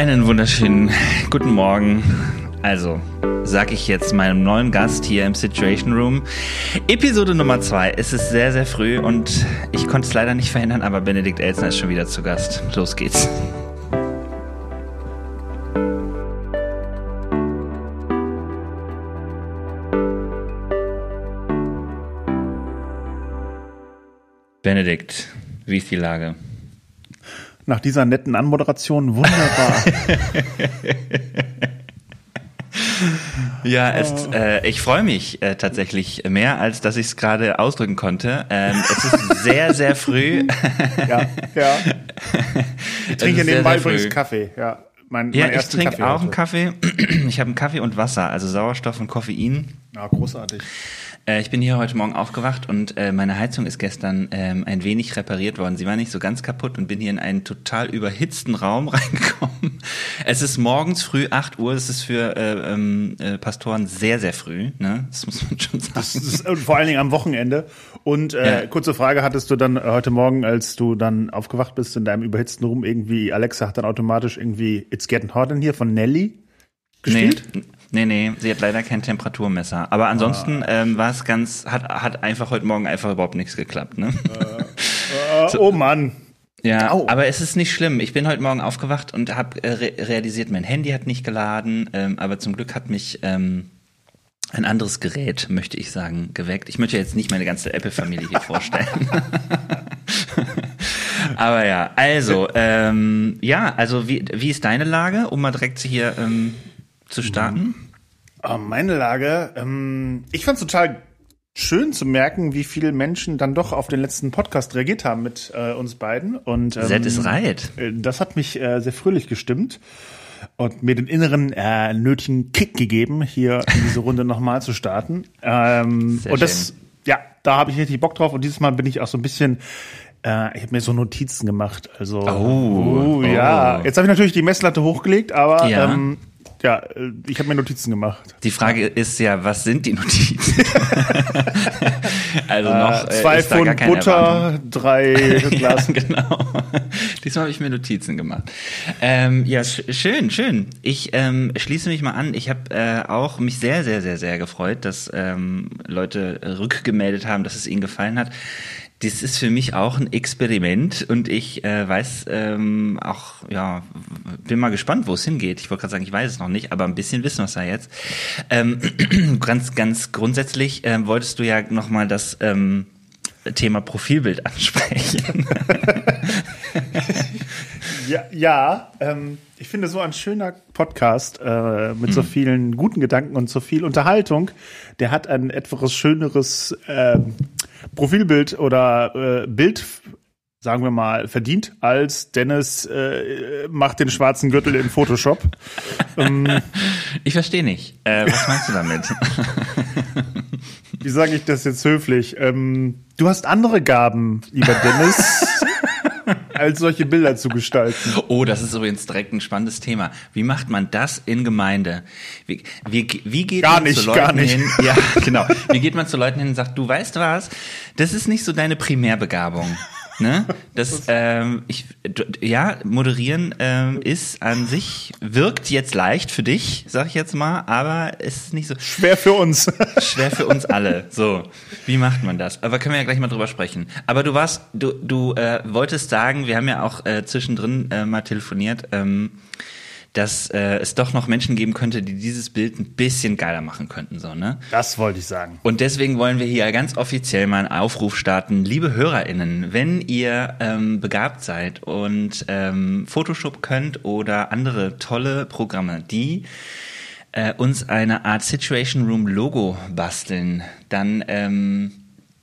Einen wunderschönen guten Morgen. Also, sag ich jetzt meinem neuen Gast hier im Situation Room. Episode Nummer zwei. Es ist sehr, sehr früh und ich konnte es leider nicht verhindern, aber Benedikt Elsner ist schon wieder zu Gast. Los geht's. Benedikt, wie ist die Lage? Nach dieser netten Anmoderation wunderbar. Ja, es, äh, ich freue mich äh, tatsächlich mehr, als dass ich es gerade ausdrücken konnte. Ähm, es ist sehr, sehr früh. ja, ja. Ich trinke nebenbei übrigens Kaffee. Ja, mein, ja ich trinke auch einen Kaffee. Ich habe einen Kaffee und Wasser, also Sauerstoff und Koffein. Ja, großartig. Äh, ich bin hier heute Morgen aufgewacht und äh, meine Heizung ist gestern ähm, ein wenig repariert worden. Sie war nicht so ganz kaputt und bin hier in einen total überhitzten Raum reingekommen. Es ist morgens früh 8 Uhr. Das ist für äh, ähm, äh, Pastoren sehr, sehr früh. Ne? Das muss man schon sagen. Das ist vor allen Dingen am Wochenende. Und äh, ja. kurze Frage, hattest du dann heute Morgen, als du dann aufgewacht bist in deinem überhitzten Raum, irgendwie, Alexa hat dann automatisch irgendwie It's Getting Hot in Here von Nelly gespielt? Nee. Nee, nee, sie hat leider kein Temperaturmesser. Aber ansonsten ah. ähm, war es ganz, hat, hat einfach heute Morgen einfach überhaupt nichts geklappt. Ne? Äh, äh, so. Oh Mann. Ja, Au. aber es ist nicht schlimm. Ich bin heute Morgen aufgewacht und habe äh, re realisiert, mein Handy hat nicht geladen, ähm, aber zum Glück hat mich ähm, ein anderes Gerät, möchte ich sagen, geweckt. Ich möchte jetzt nicht meine ganze Apple-Familie hier vorstellen. aber ja, also, ähm, ja, also wie, wie ist deine Lage, um mal direkt hier ähm, zu starten? Oh, meine Lage, ähm, ich fand es total schön zu merken, wie viele Menschen dann doch auf den letzten Podcast reagiert haben mit äh, uns beiden. Und ähm, Set is right. Das hat mich äh, sehr fröhlich gestimmt und mir den inneren äh, nötigen Kick gegeben, hier in diese Runde nochmal zu starten. Ähm, und das, schön. ja, da habe ich richtig Bock drauf. Und dieses Mal bin ich auch so ein bisschen äh, ich habe mir so Notizen gemacht. Also, oh, oh ja. Jetzt habe ich natürlich die Messlatte hochgelegt, aber ja. ähm, ja, äh, ich habe mir Notizen gemacht. Die Frage ist ja, was sind die Notizen? also noch äh, zwei Pfund Butter, Erwartung. drei Glas. ja, genau. Diesmal habe ich mir Notizen gemacht. Ähm, ja, sch schön, schön. Ich ähm, schließe mich mal an. Ich habe äh, auch mich sehr, sehr, sehr, sehr gefreut, dass ähm, Leute rückgemeldet haben, dass es ihnen gefallen hat das ist für mich auch ein Experiment und ich äh, weiß ähm, auch, ja, bin mal gespannt, wo es hingeht. Ich wollte gerade sagen, ich weiß es noch nicht, aber ein bisschen wissen wir es ja jetzt. Ähm, ganz, ganz grundsätzlich äh, wolltest du ja nochmal das ähm, Thema Profilbild ansprechen. ja, ja ähm, ich finde so ein schöner Podcast äh, mit hm. so vielen guten Gedanken und so viel Unterhaltung, der hat ein etwas schöneres äh, Profilbild oder äh, Bild, sagen wir mal, verdient, als Dennis äh, macht den schwarzen Gürtel in Photoshop. ähm, ich verstehe nicht. Äh, was meinst du damit? Wie sage ich das jetzt höflich? Ähm, du hast andere Gaben, lieber Dennis. als solche Bilder zu gestalten. Oh, das ist übrigens direkt ein spannendes Thema. Wie macht man das in Gemeinde? Wie, wie, wie geht gar man nicht, zu Leuten gar nicht. hin? Ja, genau. Wie geht man zu Leuten hin und sagt, du weißt was? Das ist nicht so deine Primärbegabung. Ne? Das, ähm, ich, ja, moderieren ähm, ist an sich, wirkt jetzt leicht für dich, sag ich jetzt mal, aber es ist nicht so. Schwer für uns. Schwer für uns alle. So, wie macht man das? Aber können wir ja gleich mal drüber sprechen. Aber du warst, du, du äh, wolltest sagen, wir haben ja auch äh, zwischendrin äh, mal telefoniert, ähm, dass äh, es doch noch Menschen geben könnte, die dieses Bild ein bisschen geiler machen könnten. So, ne? Das wollte ich sagen. Und deswegen wollen wir hier ganz offiziell mal einen Aufruf starten. Liebe HörerInnen, wenn ihr ähm, begabt seid und ähm, Photoshop könnt oder andere tolle Programme, die äh, uns eine Art Situation Room Logo basteln, dann ähm,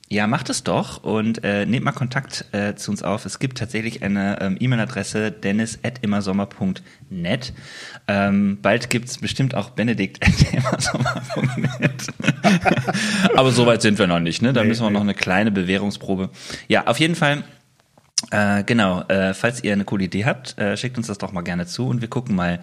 ja, macht es doch und äh, nehmt mal Kontakt äh, zu uns auf. Es gibt tatsächlich eine ähm, E-Mail-Adresse dennis.immersommer.net. Ähm, bald gibt's bestimmt auch benedikt.immersommer.net. Aber so weit sind wir noch nicht, ne? Da nee, müssen wir nee. noch eine kleine Bewährungsprobe. Ja, auf jeden Fall äh, genau, äh, falls ihr eine coole Idee habt, äh, schickt uns das doch mal gerne zu und wir gucken mal,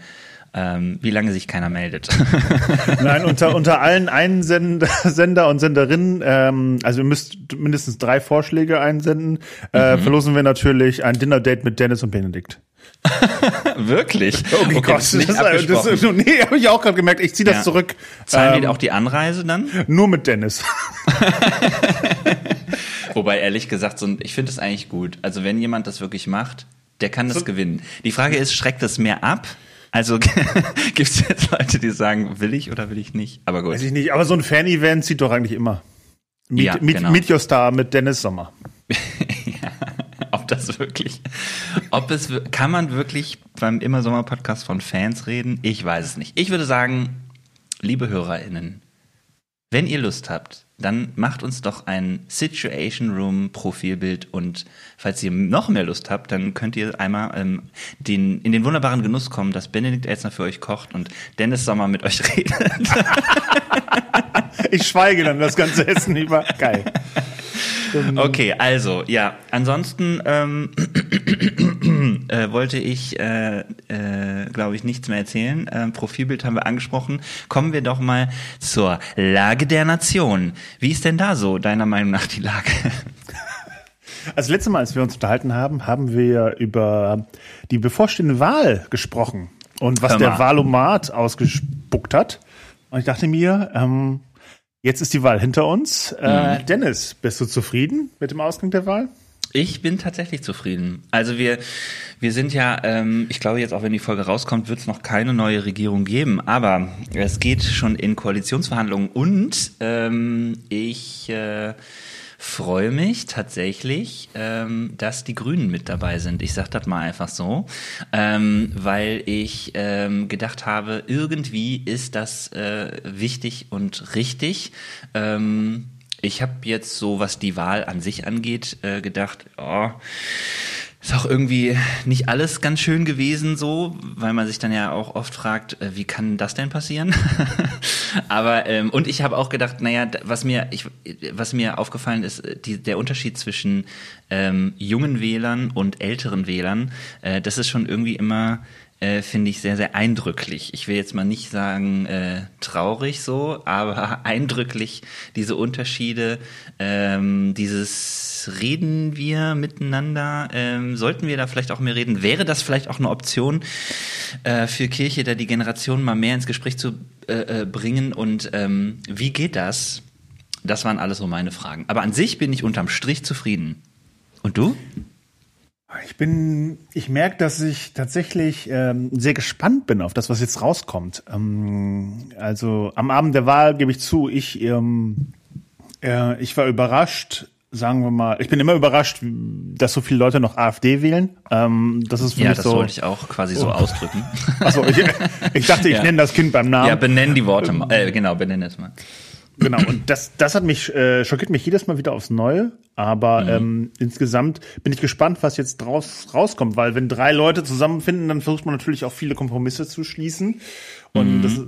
ähm, wie lange sich keiner meldet. Nein, unter, unter allen Einsender Sender und Senderinnen, ähm, also ihr müsst mindestens drei Vorschläge einsenden, äh, mhm. verlosen wir natürlich ein Dinner-Date mit Dennis und Benedikt. Wirklich? Okay, Gott, das, ist, das, das, nee, habe ich auch gerade gemerkt. Ich ziehe das ja. zurück. Zahlen ähm, wir auch die Anreise dann? Nur mit Dennis. Wobei, ehrlich gesagt, so, ich finde es eigentlich gut. Also wenn jemand das wirklich macht, der kann das so. gewinnen. Die Frage ist, schreckt das mehr ab? Also gibt es jetzt Leute, die sagen, will ich oder will ich nicht? Aber gut. Weiß ich nicht, aber so ein Fan-Event zieht doch eigentlich immer. Meet, ja, meet, genau. meet Your Star mit Dennis Sommer. ja, ob das wirklich, ob es, kann man wirklich beim Immer Sommer Podcast von Fans reden? Ich weiß es nicht. Ich würde sagen, liebe HörerInnen, wenn ihr Lust habt, dann macht uns doch ein Situation Room Profilbild und falls ihr noch mehr Lust habt, dann könnt ihr einmal ähm, den, in den wunderbaren Genuss kommen, dass Benedikt Elsner für euch kocht und Dennis Sommer mit euch redet. ich schweige dann das ganze Essen über. Geil. Okay, also ja, ansonsten ähm, äh, wollte ich, äh, äh, glaube ich, nichts mehr erzählen. Ähm, Profilbild haben wir angesprochen. Kommen wir doch mal zur Lage der Nation. Wie ist denn da so deiner Meinung nach die Lage? Also letzte Mal, als wir uns unterhalten haben, haben wir über die bevorstehende Wahl gesprochen und was der Wahlomat ausgespuckt hat. Und ich dachte mir, ähm, Jetzt ist die Wahl hinter uns. Äh, mhm. Dennis, bist du zufrieden mit dem Ausgang der Wahl? Ich bin tatsächlich zufrieden. Also wir, wir sind ja, ähm, ich glaube jetzt auch, wenn die Folge rauskommt, wird es noch keine neue Regierung geben. Aber es geht schon in Koalitionsverhandlungen und ähm, ich äh, freue mich tatsächlich, ähm, dass die Grünen mit dabei sind. Ich sage das mal einfach so, ähm, weil ich ähm, gedacht habe, irgendwie ist das äh, wichtig und richtig. Ähm, ich habe jetzt so, was die Wahl an sich angeht, äh, gedacht, oh, ist auch irgendwie nicht alles ganz schön gewesen so, weil man sich dann ja auch oft fragt, äh, wie kann das denn passieren? Aber ähm, und ich habe auch gedacht, naja, was mir ich, was mir aufgefallen ist, äh, die, der Unterschied zwischen ähm, jungen Wählern und älteren Wählern, äh, das ist schon irgendwie immer äh, finde ich sehr, sehr eindrücklich. Ich will jetzt mal nicht sagen äh, traurig so, aber eindrücklich diese Unterschiede, ähm, dieses reden wir miteinander, ähm, sollten wir da vielleicht auch mehr reden? Wäre das vielleicht auch eine Option äh, für Kirche, da die Generation mal mehr ins Gespräch zu äh, äh, bringen und ähm, wie geht das? Das waren alles so meine Fragen. Aber an sich bin ich unterm Strich zufrieden. Und du? Ich bin, ich merke, dass ich tatsächlich ähm, sehr gespannt bin auf das, was jetzt rauskommt. Ähm, also am Abend der Wahl gebe ich zu, ich, ähm, äh, ich war überrascht, sagen wir mal, ich bin immer überrascht, dass so viele Leute noch AfD wählen. Ähm, das ist für ja, mich das so. wollte ich auch quasi so oh. ausdrücken. Achso, ich, ich dachte, ich ja. nenne das Kind beim Namen. Ja, benenn die Worte mal. Äh, genau, benenn es mal. Genau, und das, das hat mich, äh, schockiert mich jedes Mal wieder aufs Neue. Aber mhm. ähm, insgesamt bin ich gespannt, was jetzt draus rauskommt, weil wenn drei Leute zusammenfinden, dann versucht man natürlich auch viele Kompromisse zu schließen. Und mhm. das,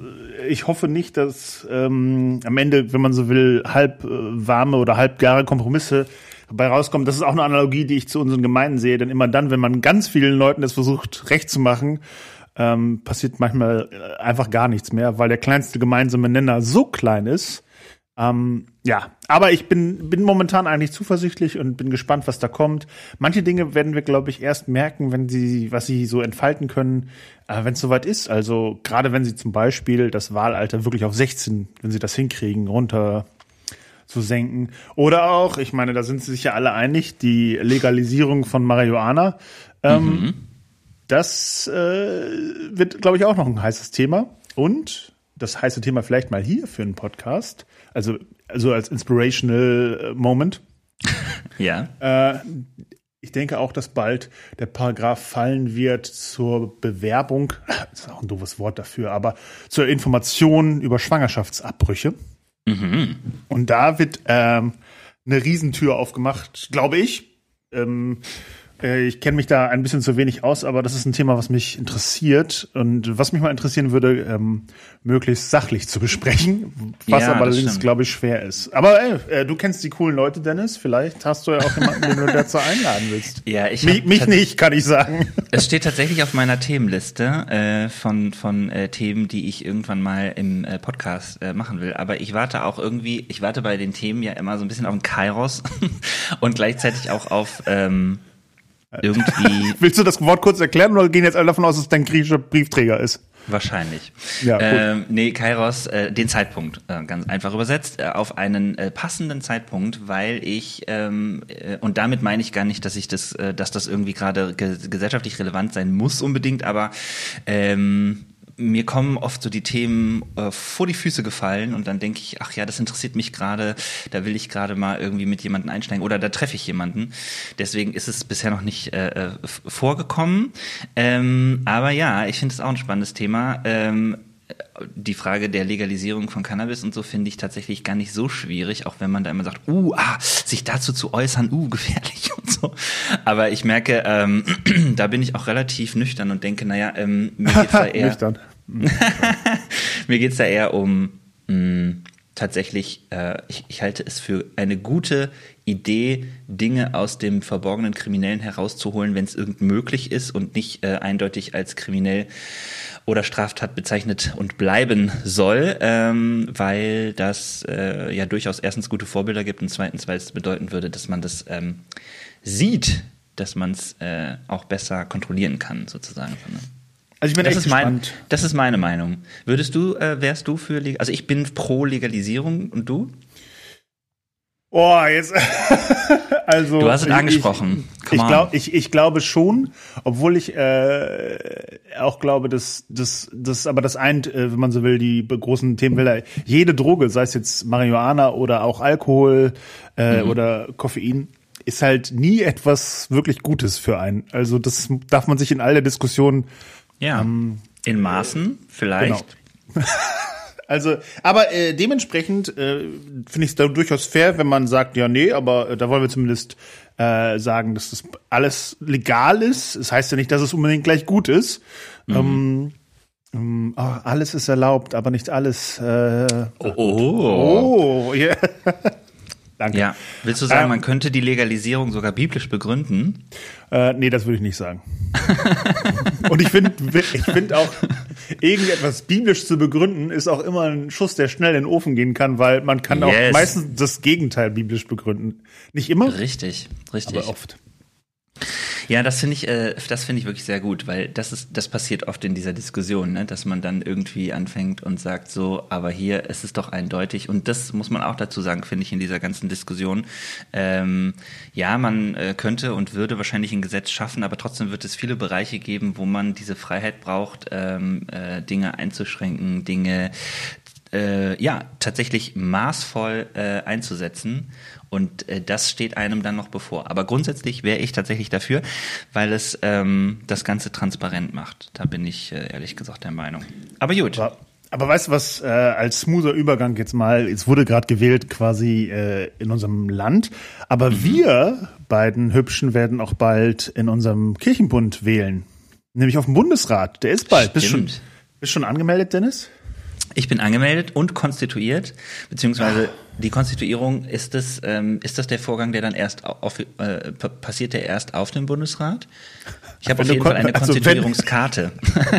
ich hoffe nicht, dass ähm, am Ende, wenn man so will, halb äh, warme oder halbgare Kompromisse dabei rauskommen. Das ist auch eine Analogie, die ich zu unseren Gemeinden sehe. Denn immer dann, wenn man ganz vielen Leuten es versucht, recht zu machen, ähm, passiert manchmal äh, einfach gar nichts mehr, weil der kleinste gemeinsame Nenner so klein ist, ähm, ja, aber ich bin, bin momentan eigentlich zuversichtlich und bin gespannt, was da kommt. Manche Dinge werden wir, glaube ich, erst merken, wenn sie, was sie so entfalten können, äh, wenn es soweit ist. Also gerade wenn sie zum Beispiel das Wahlalter wirklich auf 16, wenn sie das hinkriegen, runter zu senken. Oder auch, ich meine, da sind sie sich ja alle einig, die Legalisierung von Marihuana. Ähm, mhm. Das äh, wird, glaube ich, auch noch ein heißes Thema. Und das heiße Thema vielleicht mal hier für einen Podcast also, also als inspirational äh, Moment. ja. Äh, ich denke auch, dass bald der Paragraph fallen wird zur Bewerbung, das ist auch ein doofes Wort dafür, aber zur Information über Schwangerschaftsabbrüche. Mhm. Und da wird ähm, eine Riesentür aufgemacht, glaube ich. Ähm, äh, ich kenne mich da ein bisschen zu wenig aus, aber das ist ein Thema, was mich interessiert und was mich mal interessieren würde, ähm, möglichst sachlich zu besprechen, was ja, aber allerdings, glaube ich, schwer ist. Aber ey, äh, du kennst die coolen Leute, Dennis. Vielleicht hast du ja auch jemanden, den du dazu einladen willst. Ja, ich mich, mich nicht, kann ich sagen. Es steht tatsächlich auf meiner Themenliste äh, von von äh, Themen, die ich irgendwann mal im äh, Podcast äh, machen will. Aber ich warte auch irgendwie, ich warte bei den Themen ja immer so ein bisschen auf den Kairos und gleichzeitig auch auf ähm, irgendwie. Willst du das Wort kurz erklären oder gehen jetzt alle davon aus, dass es dein griechischer Briefträger ist? Wahrscheinlich. Ja. Ähm, nee, Kairos, äh, den Zeitpunkt, äh, ganz einfach übersetzt, äh, auf einen äh, passenden Zeitpunkt, weil ich, ähm, äh, und damit meine ich gar nicht, dass ich das, äh, dass das irgendwie gerade ge gesellschaftlich relevant sein muss unbedingt, aber ähm, mir kommen oft so die Themen äh, vor die Füße gefallen und dann denke ich, ach ja, das interessiert mich gerade, da will ich gerade mal irgendwie mit jemandem einsteigen oder da treffe ich jemanden. Deswegen ist es bisher noch nicht äh, äh, vorgekommen. Ähm, aber ja, ich finde es auch ein spannendes Thema. Ähm, die Frage der Legalisierung von Cannabis und so finde ich tatsächlich gar nicht so schwierig, auch wenn man da immer sagt, uh, ah, sich dazu zu äußern, uh, gefährlich und so. Aber ich merke, ähm, da bin ich auch relativ nüchtern und denke, naja, ähm, mir geht's da eher, Nüchtern. mir geht's da eher um mh, tatsächlich, äh, ich, ich halte es für eine gute Idee, Dinge aus dem verborgenen Kriminellen herauszuholen, wenn es irgend möglich ist und nicht äh, eindeutig als kriminell oder Straftat bezeichnet und bleiben soll, ähm, weil das äh, ja durchaus erstens gute Vorbilder gibt und zweitens, weil es bedeuten würde, dass man das ähm, sieht, dass man es äh, auch besser kontrollieren kann, sozusagen. Also ich bin Das echt ist, mein, das ist meine Meinung. Würdest du, äh, wärst du für, also ich bin pro Legalisierung und du? Oh, jetzt. also, Du hast es angesprochen. Ich, ich, glaub, ich, ich glaube schon, obwohl ich äh, auch glaube, dass das, das aber das eint, äh, wenn man so will, die großen Themenbilder. Jede Droge, sei es jetzt Marihuana oder auch Alkohol äh, Mhm. oder Koffein, ist halt nie etwas wirklich Gutes für einen. Also das darf man sich in all der Diskussion Ja. in Maßen vielleicht. Genau. Also, aber äh, dementsprechend äh, finde ich es durchaus fair, wenn man sagt, ja, nee, aber äh, da wollen wir zumindest äh, sagen, dass das alles legal ist. Es heißt ja nicht, dass es unbedingt gleich gut ist. Ähm, ähm, oh, alles ist erlaubt, aber nicht alles. Äh, Oh. oh. oh, ja. Danke. Ja. Willst du sagen, Ähm, man könnte die Legalisierung sogar biblisch begründen? Äh, nee, das würde ich nicht sagen. Und ich finde, ich finde auch, irgendetwas biblisch zu begründen, ist auch immer ein Schuss, der schnell in den Ofen gehen kann, weil man kann auch Yes. meistens das Gegenteil biblisch begründen. Nicht immer, Richtig, richtig. aber oft. Ja, das finde ich, äh, das ich wirklich sehr gut, weil das ist, das passiert oft in dieser Diskussion, ne, dass man dann irgendwie anfängt und sagt so, aber hier es ist doch eindeutig und das muss man auch dazu sagen, finde ich in dieser ganzen Diskussion. Ähm, ja, man äh, könnte und würde wahrscheinlich ein Gesetz schaffen, aber trotzdem wird es viele Bereiche geben, wo man diese Freiheit braucht, ähm, äh, Dinge einzuschränken, Dinge äh, ja tatsächlich maßvoll äh, einzusetzen. Und äh, das steht einem dann noch bevor. Aber grundsätzlich wäre ich tatsächlich dafür, weil es ähm, das Ganze transparent macht. Da bin ich äh, ehrlich gesagt der Meinung. Aber gut. Aber, aber weißt du was, äh, als smoother Übergang jetzt mal, es wurde gerade gewählt quasi äh, in unserem Land, aber Mhm. wir beiden Hübschen werden auch bald in unserem Kirchenbund wählen. Nämlich auf dem Bundesrat. Der ist bald. Bist schon, Stimmt. bist schon angemeldet, Dennis? Ich bin angemeldet und konstituiert, beziehungsweise die Konstituierung ist das, ähm, ist das der Vorgang, der dann erst auf, äh, pa- passiert der erst auf dem Bundesrat? Ich habe Wenn auf jeden Fall eine also wenn- Konstituierungskarte.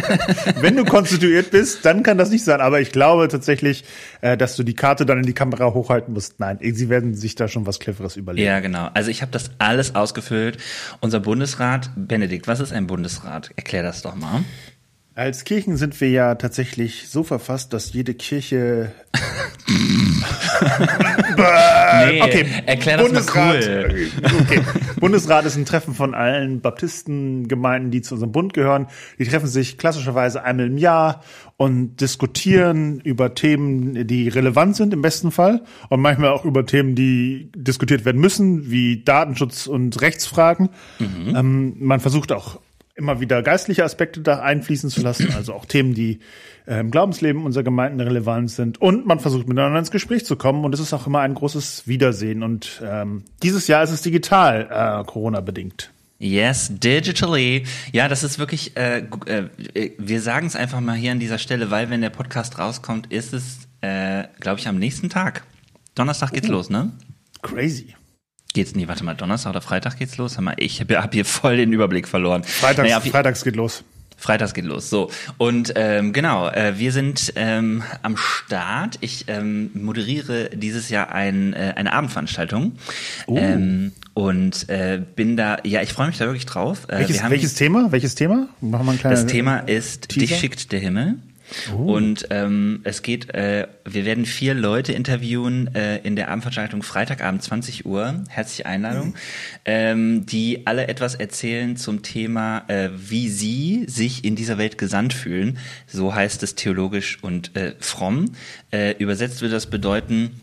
Wenn du konstituiert bist, dann kann das nicht sein. Aber ich glaube tatsächlich, äh, dass du die Karte dann in die Kamera hochhalten musst. Nein, sie werden sich da schon was Cleveres überlegen. Ja, genau. Also ich habe das alles ausgefüllt. Unser Bundesrat, Benedikt, was ist ein Bundesrat? Erklär das doch mal. Als Kirchen sind wir ja tatsächlich so verfasst, dass jede Kirche. Nee, okay, erklär das mal Bundesrat. cool. Okay. Bundesrat ist ein Treffen von allen Baptistengemeinden, die zu unserem Bund gehören. Die treffen sich klassischerweise einmal im Jahr und diskutieren über Themen, die relevant sind im besten Fall und manchmal auch über Themen, die diskutiert werden müssen, wie Datenschutz und Rechtsfragen. Ähm, man versucht auch immer wieder geistliche Aspekte da einfließen zu lassen, also auch Themen, die äh, im Glaubensleben unserer Gemeinden relevant sind. Und man versucht miteinander ins Gespräch zu kommen und es ist auch immer ein großes Wiedersehen. Und ähm, dieses Jahr ist es digital, äh, Corona-bedingt. Yes, digitally. Ja, das ist wirklich, äh, äh, wir sagen es einfach mal hier an dieser Stelle, weil wenn der Podcast rauskommt, ist es, äh, glaube ich, am nächsten Tag. Donnerstag geht's los, ne? Crazy. Geht's nie, warte mal, Donnerstag oder Freitag geht's los? Ich habe hab hier voll den Überblick verloren. Freitags, Naja, Freitags geht los. Freitags geht los. So. Und ähm, genau, äh, wir sind ähm, am Start. Ich ähm, moderiere dieses Jahr ein, äh, eine Abendveranstaltung. Ähm, und äh, bin da, ja, ich freue mich da wirklich drauf. Äh, welches, welches Thema? Welches Thema? Machen wir ein das Thema ist Teaser? Dich schickt der Himmel. Oh. Und ähm, es geht, äh, wir werden vier Leute interviewen äh, in der Abendveranstaltung Freitagabend 20 Uhr, herzliche Einladung, mhm. ähm, die alle etwas erzählen zum Thema, äh, wie sie sich in dieser Welt gesandt fühlen. So heißt es theologisch und äh, fromm. Äh, übersetzt würde das bedeuten,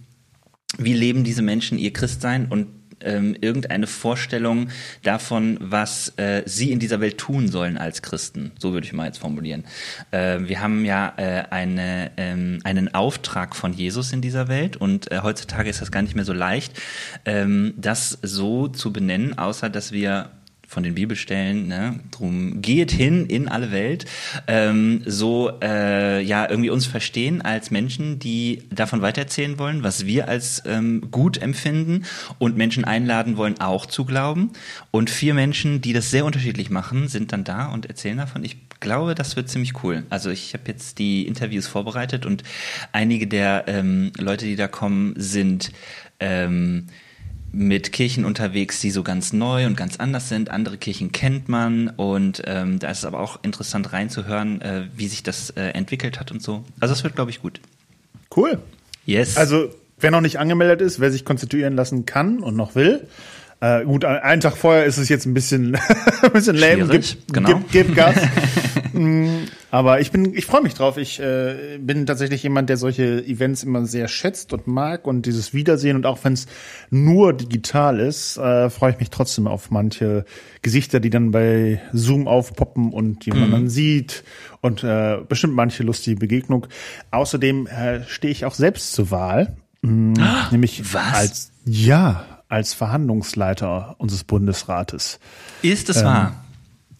wie leben diese Menschen ihr Christsein und ähm, irgendeine Vorstellung davon, was äh, sie in dieser Welt tun sollen als Christen. So würde ich mal jetzt formulieren. Äh, wir haben ja äh, eine, ähm, einen Auftrag von Jesus in dieser Welt und äh, heutzutage ist das gar nicht mehr so leicht, ähm, das so zu benennen, außer dass wir von den Bibelstellen, ne, drum geht hin in alle Welt, ähm, so äh, ja irgendwie uns verstehen als Menschen, die davon weitererzählen wollen, was wir als ähm, gut empfinden und Menschen einladen wollen, auch zu glauben. Und vier Menschen, die das sehr unterschiedlich machen, sind dann da und erzählen davon. Ich glaube, das wird ziemlich cool. Also ich habe jetzt die Interviews vorbereitet und einige der ähm, Leute, die da kommen, sind ähm, mit Kirchen unterwegs, die so ganz neu und ganz anders sind. Andere Kirchen kennt man und ähm, da ist es aber auch interessant reinzuhören, äh, wie sich das äh, entwickelt hat und so. Also es wird, glaube ich, gut. Cool. Yes. Also wer noch nicht angemeldet ist, wer sich konstituieren lassen kann und noch will, äh, gut, einen Tag vorher ist es jetzt ein bisschen, ein bisschen lame. Gib, genau. gib, gib Gas. Mm, aber ich bin, ich freue mich drauf. Ich äh, bin tatsächlich jemand, der solche Events immer sehr schätzt und mag und dieses Wiedersehen und auch wenn es nur digital ist, äh, freue ich mich trotzdem auf manche Gesichter, die dann bei Zoom aufpoppen und die man mhm. dann sieht und äh, bestimmt manche lustige Begegnung. Außerdem äh, stehe ich auch selbst zur Wahl, mh, ah, nämlich Was? als ja als Verhandlungsleiter unseres Bundesrates. Ist es ähm, wahr?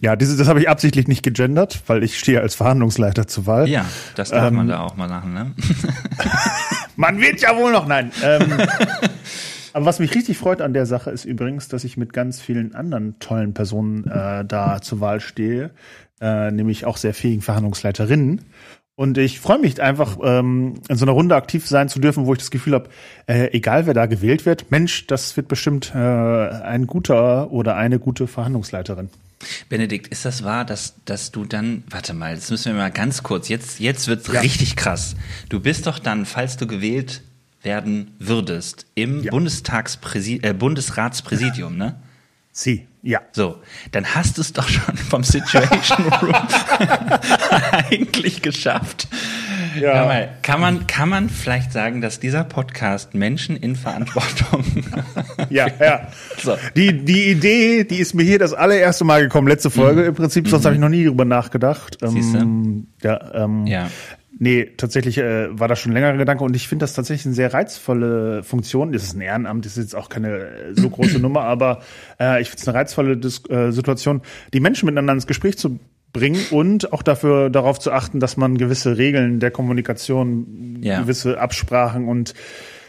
Ja, diese, das habe ich absichtlich nicht gegendert, weil ich stehe als Verhandlungsleiter zur Wahl. Ja, das darf ähm, man da auch mal machen, ne? man wird ja wohl noch, nein. Ähm, aber was mich richtig freut an der Sache ist übrigens, dass ich mit ganz vielen anderen tollen Personen äh, da zur Wahl stehe, äh, nämlich auch sehr fähigen Verhandlungsleiterinnen. Und ich freue mich einfach, ähm, in so einer Runde aktiv sein zu dürfen, wo ich das Gefühl habe, äh, egal wer da gewählt wird, Mensch, das wird bestimmt äh, ein guter oder eine gute Verhandlungsleiterin. Benedikt, ist das wahr, dass, dass du dann, warte mal, das müssen wir mal ganz kurz, jetzt, jetzt wird's ja. richtig krass. Du bist doch dann, falls du gewählt werden würdest, im ja. Bundestagspräsi äh, Bundesratspräsidium, ne? Sie, ja. So, dann hast du es doch schon vom Situation Room eigentlich geschafft. Ja. Mal, kann man, kann man vielleicht sagen, dass dieser Podcast Menschen in Verantwortung. ja, ja. So. Die, die Idee, die ist mir hier das allererste Mal gekommen, letzte Folge mhm. im Prinzip, sonst mhm. habe ich noch nie drüber nachgedacht. Siehst du? Ähm, ja, ähm, ja. Nee, tatsächlich äh, war das schon länger Gedanke und ich finde das tatsächlich eine sehr reizvolle Funktion. Das ist ein Ehrenamt, das ist jetzt auch keine äh, so große Nummer, aber äh, ich finde es eine reizvolle Dis äh, Situation, die Menschen miteinander ins Gespräch zu bringen und auch dafür darauf zu achten, dass man gewisse Regeln der Kommunikation, ja. gewisse Absprachen und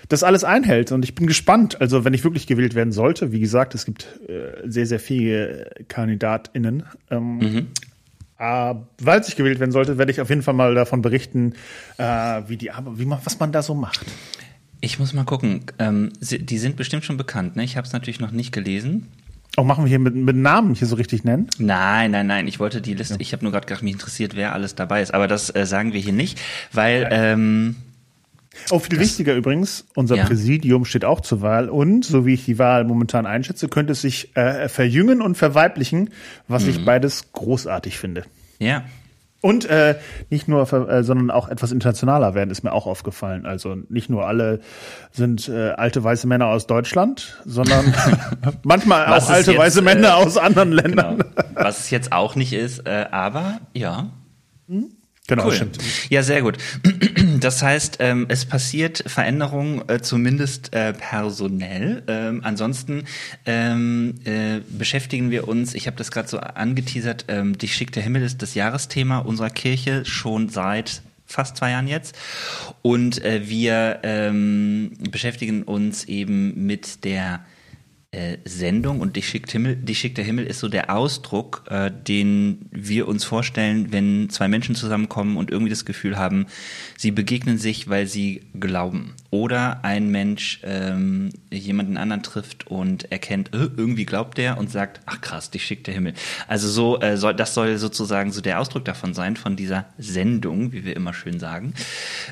das alles einhält. Und ich bin gespannt. Also wenn ich wirklich gewählt werden sollte, wie gesagt, es gibt äh, sehr, sehr viele KandidatInnen. Ähm, mhm. Äh, weil ich gewählt werden sollte, werde ich auf jeden Fall mal davon berichten, äh, wie die wie man, was man da so macht. Ich muss mal gucken. Ähm, sie, die sind bestimmt schon bekannt. Ne? Ich habe es natürlich noch nicht gelesen. Auch oh, machen wir hier mit, mit Namen hier so richtig nennen? Nein, nein, nein. Ich wollte die Liste. Ja. Ich habe nur gerade gedacht, mich interessiert, wer alles dabei ist. Aber das äh, sagen wir hier nicht, weil ähm, Oh, viel das, wichtiger übrigens, unser ja. Präsidium steht auch zur Wahl und, so wie ich die Wahl momentan einschätze, könnte es sich äh, verjüngen und verweiblichen, was mhm. ich beides großartig finde. Ja. Und äh, nicht nur, äh, sondern auch etwas internationaler werden, ist mir auch aufgefallen. Also nicht nur alle sind äh, alte weiße Männer aus Deutschland, sondern manchmal auch alte jetzt, weiße Männer äh, aus anderen Ländern. Genau. Was es jetzt auch nicht ist, äh, aber ja. Hm? Genau, cool. stimmt. Ja, sehr gut. Das heißt, ähm, es passiert Veränderung äh, zumindest äh, personell. Ähm, ansonsten ähm, äh, beschäftigen wir uns, ich habe das gerade so angeteasert, ähm, Dich schickt der Himmel ist das Jahresthema unserer Kirche schon seit fast zwei Jahren jetzt. Und äh, wir ähm, beschäftigen uns eben mit der Sendung und dich schickt, Himmel, dich schickt der Himmel ist so der Ausdruck, äh, den wir uns vorstellen, wenn zwei Menschen zusammenkommen und irgendwie das Gefühl haben, sie begegnen sich, weil sie glauben. oder ein Mensch ähm, jemanden anderen trifft und erkennt, äh, irgendwie glaubt der und sagt, ach krass, dich schickt der Himmel. Also so äh, soll das soll sozusagen so der Ausdruck davon sein von dieser Sendung, wie wir immer schön sagen.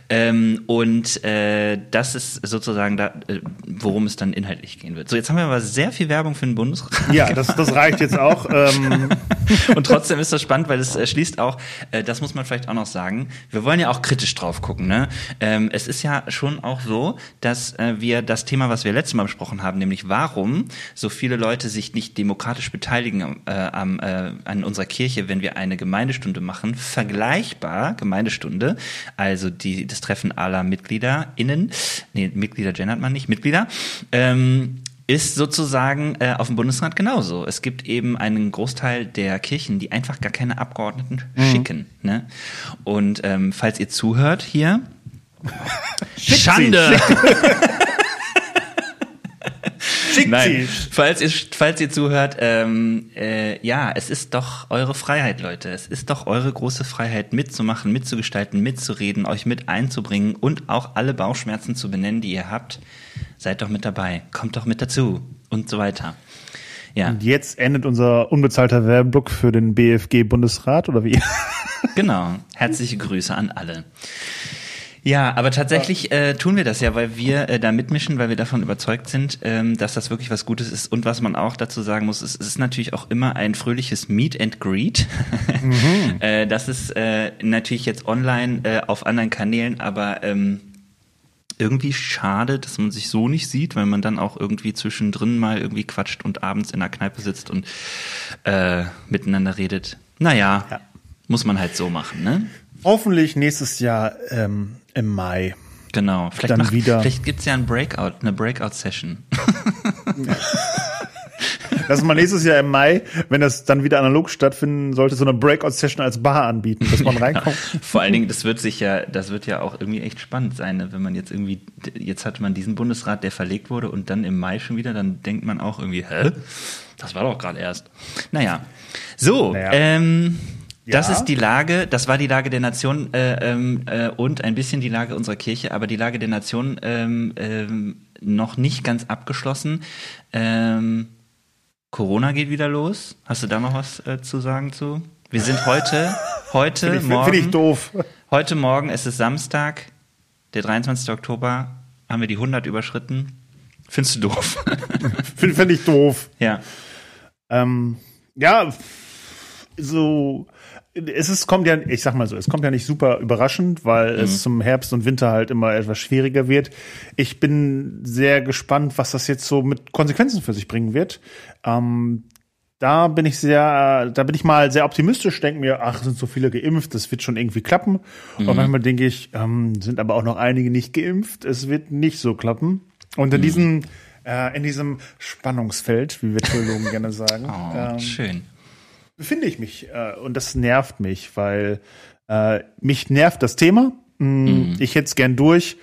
Ähm, und äh, das ist sozusagen da, äh, worum es dann inhaltlich gehen wird. So jetzt haben wir aber sehr viel Werbung für den Bundesrat. Ja, das, das reicht jetzt auch. Ähm. und trotzdem ist das spannend, weil es äh, schließt auch, äh, das muss man vielleicht auch noch sagen. Wir wollen ja auch kritisch drauf gucken. Ne? Ähm, es ist ja schon auch so, dass äh, wir das Thema, was wir letztes Mal besprochen haben, nämlich warum so viele Leute sich nicht demokratisch beteiligen äh, am, äh, an unserer Kirche, wenn wir eine Gemeindestunde machen, vergleichbar Gemeindestunde, also die, das Treffen aller MitgliederInnen, nee, Mitglieder gendert man nicht, Mitglieder, ähm, ist sozusagen äh, auf dem Bundesrat genauso. Es gibt eben einen Großteil der Kirchen, die einfach gar keine Abgeordneten mhm. schicken. Ne? Und ähm, falls ihr zuhört hier, Schande! Schickt Nein. Falls ihr, falls ihr zuhört, ähm, äh, ja, es ist doch eure Freiheit, Leute. Es ist doch eure große Freiheit, mitzumachen, mitzugestalten, mitzureden, euch mit einzubringen und auch alle Bauchschmerzen zu benennen, die ihr habt. Seid doch mit dabei, kommt doch mit dazu und so weiter. Ja. Und jetzt endet unser unbezahlter Werbeblock für den BFG-Bundesrat oder wie? Genau. Herzliche Grüße an alle. Ja, aber tatsächlich äh, tun wir das ja, weil wir äh, da mitmischen, weil wir davon überzeugt sind, ähm, dass das wirklich was Gutes ist. Und was man auch dazu sagen muss, es ist natürlich auch immer ein fröhliches Meet and Greet. Mhm. äh, das ist äh, natürlich jetzt online äh, auf anderen Kanälen, aber ähm, irgendwie schade, dass man sich so nicht sieht, weil man dann auch irgendwie zwischendrin mal irgendwie quatscht und abends in der Kneipe sitzt und äh, miteinander redet. Naja, ja. muss man halt so machen, ne? Hoffentlich nächstes Jahr ähm, im Mai. Genau. Vielleicht, dann wieder. vielleicht gibt's ja ein Breakout, eine Breakout-Session. Lass mal nächstes Jahr im Mai, wenn das dann wieder analog stattfinden sollte, so eine Breakout-Session als Bar anbieten, dass man ja, reinkommt. Vor allen Dingen, das wird sich ja, das wird ja auch irgendwie echt spannend sein, ne? wenn man jetzt irgendwie, jetzt hat man diesen Bundesrat, der verlegt wurde und dann im Mai schon wieder, dann denkt man auch irgendwie, hä? Das war doch gerade erst. Naja. So, naja. ähm, das ist die Lage, das war die Lage der Nation äh, ähm, äh, und ein bisschen die Lage unserer Kirche, aber die Lage der Nation ähm, ähm, noch nicht ganz abgeschlossen. Ähm, Corona geht wieder los. Hast du da noch was äh, zu sagen zu? Wir sind heute, heute find ich, morgen. Finde ich doof. Heute Morgen, es ist Samstag, der 23. Oktober, haben wir die 100 überschritten. Findest du doof? Finde find ich doof. Ja. Ähm, ja, so es ist, kommt ja, ich sag mal so, es kommt ja nicht super überraschend, weil mhm. es zum Herbst und Winter halt immer etwas schwieriger wird. Ich bin sehr gespannt, was das jetzt so mit Konsequenzen für sich bringen wird. Ähm, da bin ich sehr, da bin ich mal sehr optimistisch, denke mir, ach, sind so viele geimpft, das wird schon irgendwie klappen. Mhm. Und manchmal denke ich, ähm, sind aber auch noch einige nicht geimpft, es wird nicht so klappen. Und in mhm. diesem, äh, in diesem Spannungsfeld, wie wir Theologen gerne sagen. Oh, ähm, schön befinde ich mich äh, und das nervt mich, weil äh, mich nervt das Thema. Mm, mhm. Ich hätte es gern durch.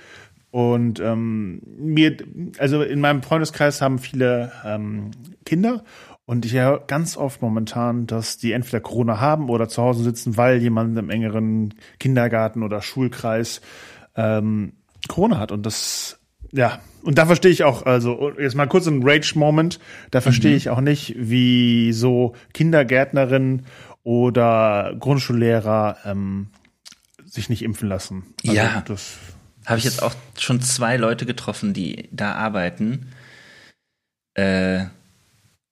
Und ähm, mir, also in meinem Freundeskreis haben viele ähm, Kinder und ich höre ganz oft momentan, dass die entweder Corona haben oder zu Hause sitzen, weil jemand im engeren Kindergarten oder Schulkreis ähm, Corona hat. Und das ja, und da verstehe ich auch, also jetzt mal kurz ein Rage-Moment, da verstehe mhm. ich auch nicht, wie so Kindergärtnerinnen oder Grundschullehrer ähm, sich nicht impfen lassen. Also ja, das habe ich jetzt auch schon zwei Leute getroffen, die da arbeiten äh,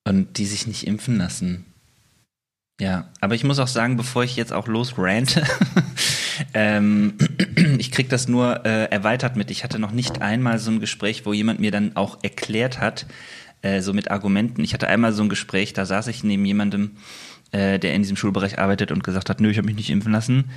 und die sich nicht impfen lassen. Ja, aber ich muss auch sagen, bevor ich jetzt auch losrante, ähm, ich krieg das nur äh, erweitert mit. Ich hatte noch nicht einmal so ein Gespräch, wo jemand mir dann auch erklärt hat, äh, so mit Argumenten. Ich hatte einmal so ein Gespräch, da saß ich neben jemandem, äh, der in diesem Schulbereich arbeitet und gesagt hat, nö, ich habe mich nicht impfen lassen.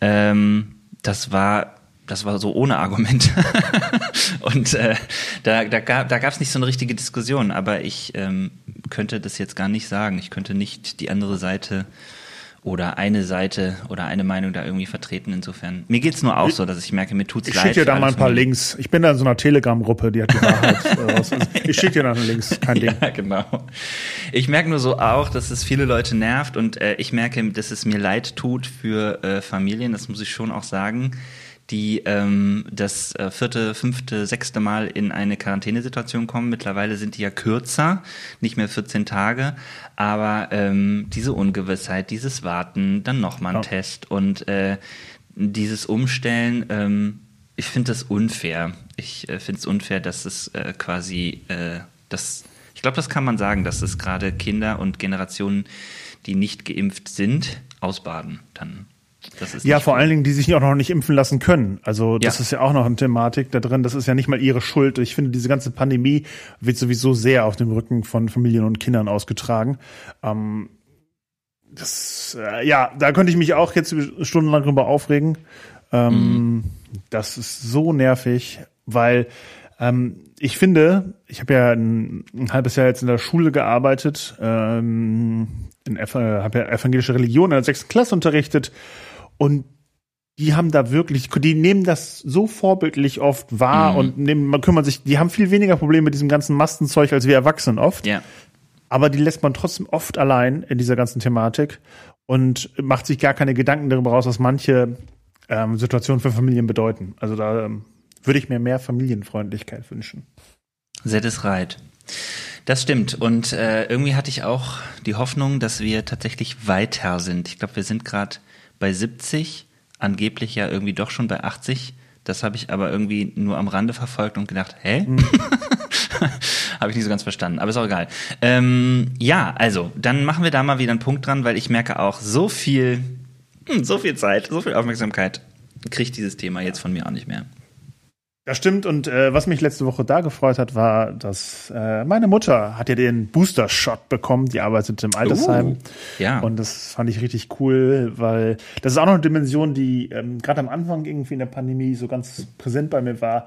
Ähm, das war das war so ohne Argument. und äh, da, da gab da gab's nicht so eine richtige Diskussion, aber ich ähm, könnte das jetzt gar nicht sagen. Ich könnte nicht die andere Seite oder eine Seite oder eine Meinung da irgendwie vertreten. Insofern. Mir geht's nur auch so, dass ich merke, mir tut's ich leid. Ich schicke dir da mal ein paar Links. Ich bin da in so einer Telegram-Gruppe, die hat die Wahrheit äh, raus. Also ich schicke dir dann Links, kein Ding. Ja, genau. Ich merke nur so auch, dass es viele Leute nervt und äh, ich merke, dass es mir leid tut für äh, Familien, das muss ich schon auch sagen die ähm, das äh, vierte, fünfte, sechste Mal in eine Quarantänesituation kommen. Mittlerweile sind die ja kürzer, nicht mehr 14 Tage, aber ähm, diese Ungewissheit, dieses Warten, dann nochmal ein ja. Test und äh, dieses Umstellen, ähm, ich finde das unfair. Ich äh, finde es unfair, dass es äh, quasi äh, das, ich glaube, das kann man sagen, dass es gerade Kinder und Generationen, die nicht geimpft sind, ausbaden dann ja, vor gut. allen Dingen, die sich auch noch nicht impfen lassen können. Also das ja. ist ja auch noch eine Thematik da drin. Das ist ja nicht mal ihre Schuld. Ich finde, diese ganze Pandemie wird sowieso sehr auf dem Rücken von Familien und Kindern ausgetragen. Ähm, das, äh, ja, da könnte ich mich auch jetzt stundenlang drüber aufregen. Ähm, mhm. Das ist so nervig, weil ähm, ich finde, ich habe ja ein, ein, halbes Jahr jetzt in der Schule gearbeitet, ähm, in äh, habe ja evangelische Religion in der sechsten Klasse unterrichtet und die haben da wirklich, die nehmen das so vorbildlich oft wahr mhm. und nehmen, man kümmert sich, die haben viel weniger Probleme mit diesem ganzen Mastenzeug als wir Erwachsenen oft. Ja. Aber die lässt man trotzdem oft allein in dieser ganzen Thematik und macht sich gar keine Gedanken darüber raus, was manche ähm, Situationen für Familien bedeuten. Also da ähm, würde ich mir mehr Familienfreundlichkeit wünschen. That is right. Das stimmt. Und äh, irgendwie hatte ich auch die Hoffnung, dass wir tatsächlich weiter sind. Ich glaube, wir sind gerade bei 70, angeblich ja irgendwie doch schon bei 80. Das habe ich aber irgendwie nur am Rande verfolgt und gedacht, hä? Mhm. habe ich nicht so ganz verstanden, aber ist auch egal. Ähm, ja, also, dann machen wir da mal wieder einen Punkt dran, weil ich merke auch, so viel, hm, so viel Zeit, so viel Aufmerksamkeit kriegt dieses Thema jetzt von mir auch nicht mehr. Das stimmt und äh, was mich letzte Woche da gefreut hat, war, dass äh, meine Mutter hat ja den Booster-Shot bekommen, die arbeitet im Altersheim. Uh, ja. Und das fand ich richtig cool, weil das ist auch noch eine Dimension, die ähm, gerade am Anfang irgendwie in der Pandemie so ganz präsent bei mir war.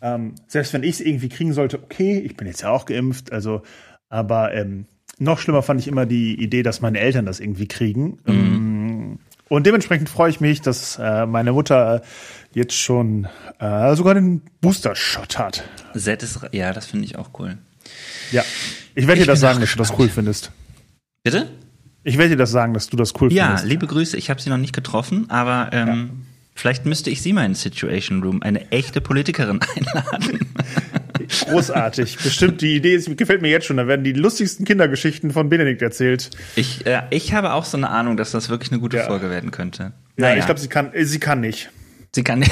Ähm, selbst wenn ich es irgendwie kriegen sollte, okay, ich bin jetzt ja auch geimpft, also, aber ähm, noch schlimmer fand ich immer die Idee, dass meine Eltern das irgendwie kriegen. Mhm. Ähm, und dementsprechend freue ich mich, dass äh, meine Mutter jetzt schon äh, sogar den Booster-Shot hat. Z ist, ja, das finde ich auch cool. Ja, ich werde dir das sagen, dass du das cool findest. Bitte? Ich werde dir das sagen, dass du das cool ja, findest. Ja, liebe Grüße. Ich habe sie noch nicht getroffen, aber ähm, ja. vielleicht müsste ich sie mal in Situation Room, eine echte Politikerin einladen. Großartig. Bestimmt, die Idee ist, gefällt mir jetzt schon. Da werden die lustigsten Kindergeschichten von Benedikt erzählt. Ich, äh, ich habe auch so eine Ahnung, dass das wirklich eine gute ja. Folge werden könnte. Ja, naja. ich glaube, sie kann, sie kann nicht. Sie kann. nee.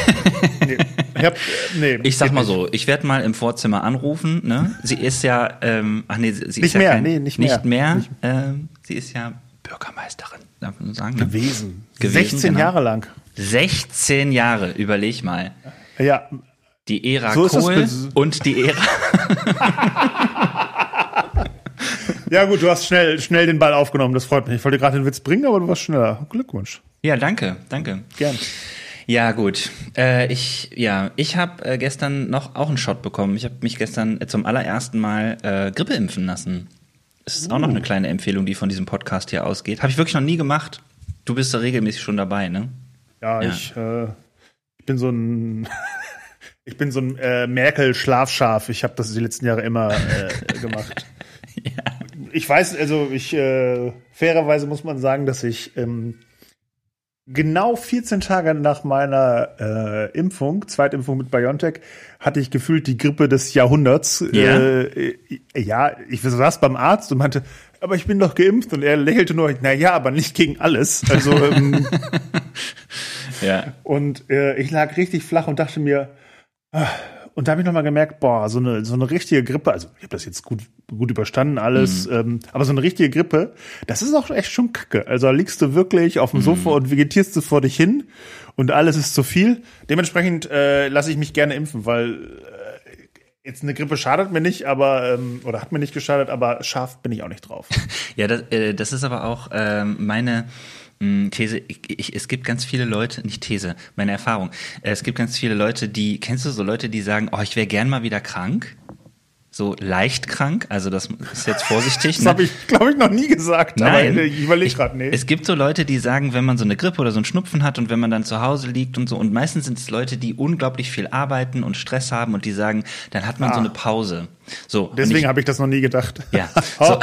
Ich, hab, nee, ich sag mal so, ich werde mal im Vorzimmer anrufen. Ne? Sie ist ja, ähm, ach nee, sie nicht ist mehr, ja kein, nee, nicht mehr, nicht mehr. Nicht. Ähm, sie ist ja Bürgermeisterin, darf man sagen. Ne? Gewesen. Gewesen. 16 genau. Jahre lang. 16 Jahre, überleg mal. Ja. Die Ära so Kohl und die Ära. ja gut, du hast schnell, schnell den Ball aufgenommen, das freut mich. Ich wollte gerade den Witz bringen, aber du warst schneller. Glückwunsch. Ja, danke, danke. Gern. Ja, gut. Äh, ich ja, ich habe äh, gestern noch auch einen Shot bekommen. Ich habe mich gestern zum allerersten Mal äh, Grippe impfen lassen. Das ist uh. auch noch eine uh. kleine Empfehlung, die von diesem Podcast hier ausgeht. Habe ich wirklich noch nie gemacht. Du bist da regelmäßig schon dabei, ne? Ja, ja. ich äh, ich bin so ein ich bin so ein äh, Merkel-Schlafschaf. Ich habe das die letzten Jahre immer äh, gemacht. ja. Ich weiß, also ich äh, fairerweise muss man sagen, dass ich ähm, genau 14 Tage nach meiner äh, Impfung, Zweitimpfung mit BioNTech, hatte ich gefühlt die Grippe des Jahrhunderts. Ja, äh, ja ich saß beim Arzt und meinte, aber ich bin doch geimpft und er lächelte nur, na ja, aber nicht gegen alles. Also ähm, ja. Und äh, ich lag richtig flach und dachte mir, ah, und da habe ich nochmal gemerkt, boah, so eine, so eine richtige Grippe, also ich habe das jetzt gut, gut überstanden alles, mhm. ähm, aber so eine richtige Grippe, das ist auch echt schon kacke. Also da liegst du wirklich auf dem mhm. Sofa und vegetierst du vor dich hin und alles ist zu viel. Dementsprechend äh, lasse ich mich gerne impfen, weil äh, jetzt eine Grippe schadet mir nicht, aber ähm, oder hat mir nicht geschadet, aber scharf bin ich auch nicht drauf. ja, das, äh, das ist aber auch ähm, meine These, ich, ich, es gibt ganz viele Leute, nicht These, meine Erfahrung. Es gibt ganz viele Leute, die, kennst du so Leute, die sagen, oh, ich wäre gern mal wieder krank? So leicht krank, also das ist jetzt vorsichtig. das ne? habe ich, glaube ich, noch nie gesagt. Nein, ich überlege gerade, nee. Es gibt so Leute, die sagen, wenn man so eine Grippe oder so einen Schnupfen hat und wenn man dann zu Hause liegt und so, und meistens sind es Leute, die unglaublich viel arbeiten und Stress haben und die sagen, dann hat man ah. so eine Pause. So, Deswegen habe ich das noch nie gedacht. Ja. So.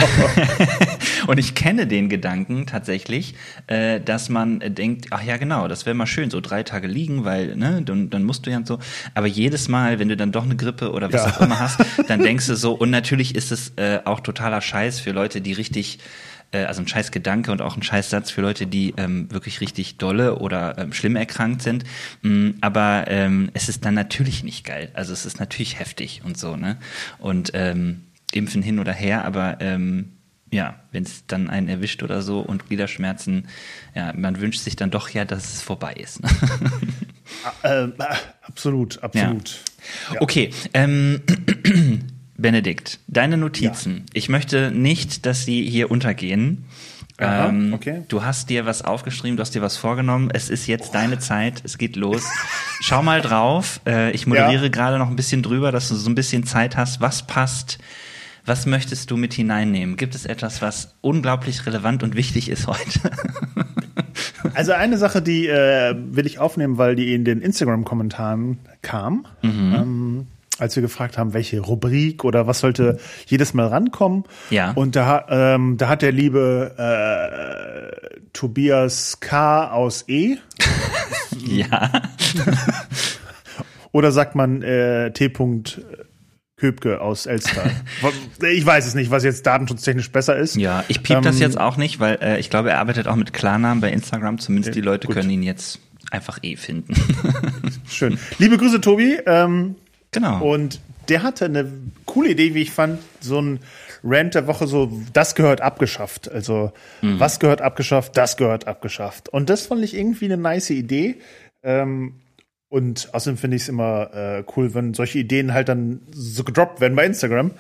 und ich kenne den Gedanken tatsächlich, äh, dass man denkt, ach ja, genau, das wäre mal schön, so drei Tage liegen, weil, ne, dann, dann musst du ja so. Aber jedes Mal, wenn du dann doch eine Grippe oder was Ja. auch immer hast, dann denkst du so, und natürlich ist es äh, auch totaler Scheiß für Leute, die richtig äh, also ein scheiß Gedanke und auch ein scheiß Satz für Leute, die ähm, wirklich richtig dolle oder ähm, schlimm erkrankt sind. Mm, aber ähm, es ist dann natürlich nicht geil. Also es ist natürlich heftig und so, ne? Und ähm, impfen hin oder her, aber ähm, ja, wenn es dann einen erwischt oder so und Gliederschmerzen, ja, man wünscht sich dann doch ja, dass es vorbei ist. Ne? Äh, äh, absolut, absolut. Okay, ähm, Benedikt, deine Notizen. Ich möchte nicht, dass sie hier untergehen. Aha, ähm, okay. Du hast dir was aufgeschrieben, du hast dir was vorgenommen. Es ist jetzt deine Zeit, es geht los. Schau mal drauf. Äh, ich moderiere Ja. gerade noch ein bisschen drüber, dass du so ein bisschen Zeit hast. Was passt? Was möchtest du mit hineinnehmen? Gibt es etwas, was unglaublich relevant und wichtig ist heute? Also eine Sache, die äh, will ich aufnehmen, weil die in den Instagram-Kommentaren kam, Mhm. ähm, als wir gefragt haben, welche Rubrik oder was sollte jedes Mal rankommen. Ja. Und da, ähm, da hat der liebe äh, Tobias K. aus E. ja. Oder sagt man äh, T. Köpke aus Elster? ich weiß es nicht, was jetzt datenschutztechnisch besser ist. Ja, ich piep das Ähm, jetzt auch nicht, weil äh, ich glaube, er arbeitet auch mit Klarnamen bei Instagram. Zumindest die Leute gut. können ihn jetzt einfach eh finden. Schön. Liebe Grüße, Tobi. Ähm, genau. Und der hatte eine coole Idee, wie ich fand, so ein Rant der Woche, so, das gehört abgeschafft. Also, was gehört abgeschafft, das gehört abgeschafft. Und das fand ich irgendwie eine nice Idee. Ähm, und außerdem finde ich es immer äh, cool, wenn solche Ideen halt dann so gedroppt werden bei Instagram.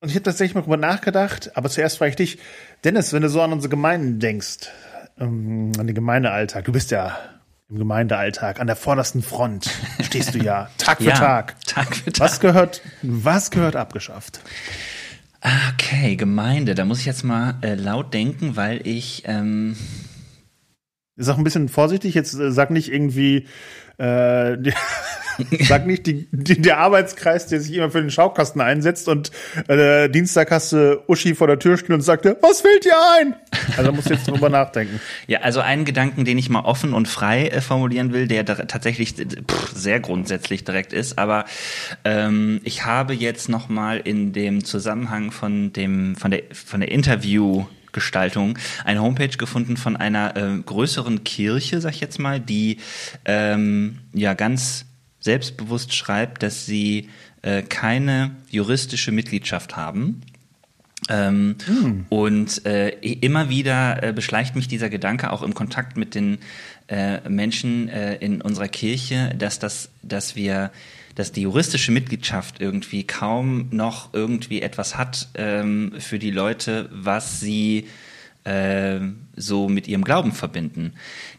Und ich habe tatsächlich mal drüber nachgedacht, aber zuerst frage ich dich, Dennis, wenn du so an unsere Gemeinden denkst, ähm, an den Gemeindealltag, du bist ja im Gemeindealltag, an der vordersten Front stehst du ja, Tag für ja, Tag. Tag für Tag. Was gehört, was gehört abgeschafft? Okay, Gemeinde. Da muss ich jetzt mal äh, laut denken, weil ich ähm, Sag ein bisschen vorsichtig, jetzt äh, sag nicht irgendwie, äh, die, sag nicht die, die, der Arbeitskreis, der sich immer für den Schaukasten einsetzt und äh, Dienstag hast du Uschi vor der Tür stehen und sagt, dir, was fällt dir ein? Also musst du jetzt drüber nachdenken. ja, also einen Gedanken, den ich mal offen und frei äh, formulieren will, der tatsächlich pff, sehr grundsätzlich direkt ist, aber ähm, ich habe jetzt noch mal in dem Zusammenhang von dem von der von der Interview Gestaltung eine Homepage gefunden von einer äh, größeren Kirche, sag ich jetzt mal, die ähm, ja ganz selbstbewusst schreibt, dass sie äh, keine juristische Mitgliedschaft haben. Ähm, Und äh, immer wieder äh, beschleicht mich dieser Gedanke auch im Kontakt mit den äh, Menschen äh, in unserer Kirche, dass das, dass wir, dass die juristische Mitgliedschaft irgendwie kaum noch irgendwie etwas hat ähm, für die Leute, was sie äh, so mit ihrem Glauben verbinden.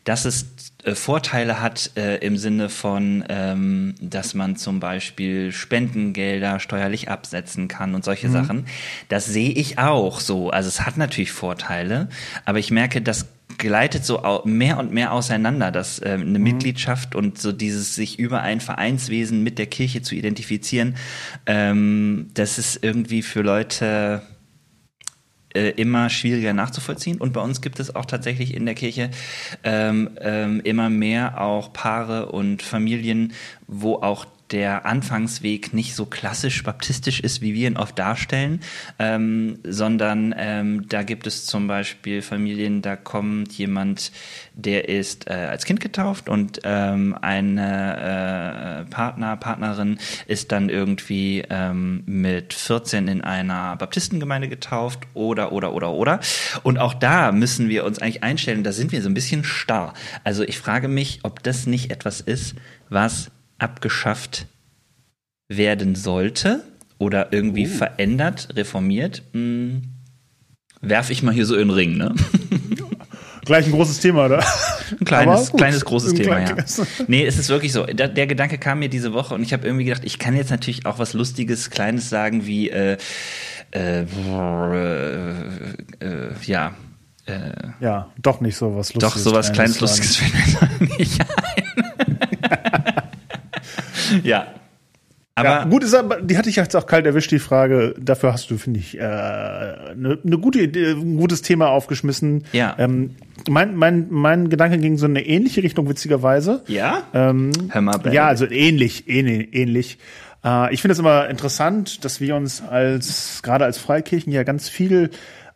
Dass es äh, Vorteile hat äh, im Sinne von, ähm, dass man zum Beispiel Spendengelder steuerlich absetzen kann und solche Sachen. Das sehe ich auch so. Also es hat natürlich Vorteile, aber ich merke, das gleitet so mehr und mehr auseinander, dass ähm, eine Mitgliedschaft und so dieses sich über ein Vereinswesen mit der Kirche zu identifizieren, ähm, das ist irgendwie für Leute äh, immer schwieriger nachzuvollziehen. Und bei uns gibt es auch tatsächlich in der Kirche ähm, ähm, immer mehr auch Paare und Familien, wo auch der Anfangsweg nicht so klassisch baptistisch ist, wie wir ihn oft darstellen, ähm, sondern ähm, da gibt es zum Beispiel Familien, da kommt jemand, der ist äh, als Kind getauft und ähm, eine äh, Partner, Partnerin ist dann irgendwie ähm, mit 14 in einer Baptistengemeinde getauft oder, oder, oder, oder. Und auch da müssen wir uns eigentlich einstellen, da sind wir so ein bisschen starr. Also ich frage mich, ob das nicht etwas ist, was abgeschafft werden sollte oder irgendwie verändert, reformiert. Hm, werf ich mal hier so in den Ring, ne? Gleich ein großes Thema, oder? Ein kleines, kleines großes Ein Thema, ja. Nee, es ist wirklich so. Der, der Gedanke kam mir diese Woche und ich habe irgendwie gedacht, ich kann jetzt natürlich auch was Lustiges, Kleines sagen wie, äh, äh, äh, äh, ja, äh, Ja, doch nicht so was Lustiges. doch sowas Kleines, sagen. Lustiges fällt mir doch nicht ein. Ja. Aber ja, gut, ist aber, die hatte ich jetzt auch kalt erwischt, die Frage. Dafür hast du, finde ich, eine äh, ne, ne gute Idee, ein gutes Thema aufgeschmissen. Ja. Ähm, mein, mein, mein Gedanke ging so in eine ähnliche Richtung, witzigerweise. Ja? Ähm, Hör mal, ja, also ähnlich, ähnlich, ähnlich. Äh, ich finde es immer interessant, dass wir uns als, gerade als Freikirchen ja ganz viel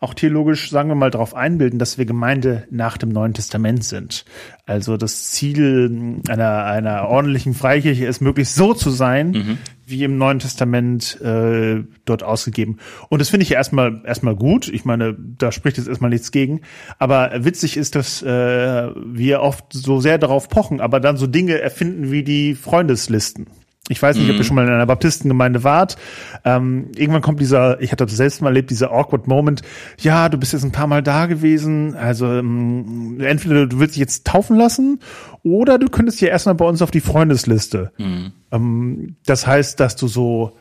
auch theologisch, sagen wir mal, darauf einbilden, dass wir Gemeinde nach dem Neuen Testament sind. Also das Ziel einer, einer ordentlichen Freikirche ist, möglichst so zu sein, mhm. wie im Neuen Testament äh, dort ausgegeben. Und das finde ich ja erstmal erstmal gut. Ich meine, da spricht jetzt erstmal nichts gegen. Aber witzig ist, dass äh, wir oft so sehr darauf pochen, aber dann so Dinge erfinden wie die Freundeslisten. Ich weiß nicht, mhm. ob ihr mhm. schon mal in einer Baptistengemeinde wart. Ähm, irgendwann kommt dieser, ich hatte das selbst mal erlebt, dieser awkward Moment. Ja, du bist jetzt ein paar Mal da gewesen. Also ähm, entweder du willst dich jetzt taufen lassen oder du könntest ja erstmal bei uns auf die Freundesliste. Mhm. Ähm, das heißt, dass du so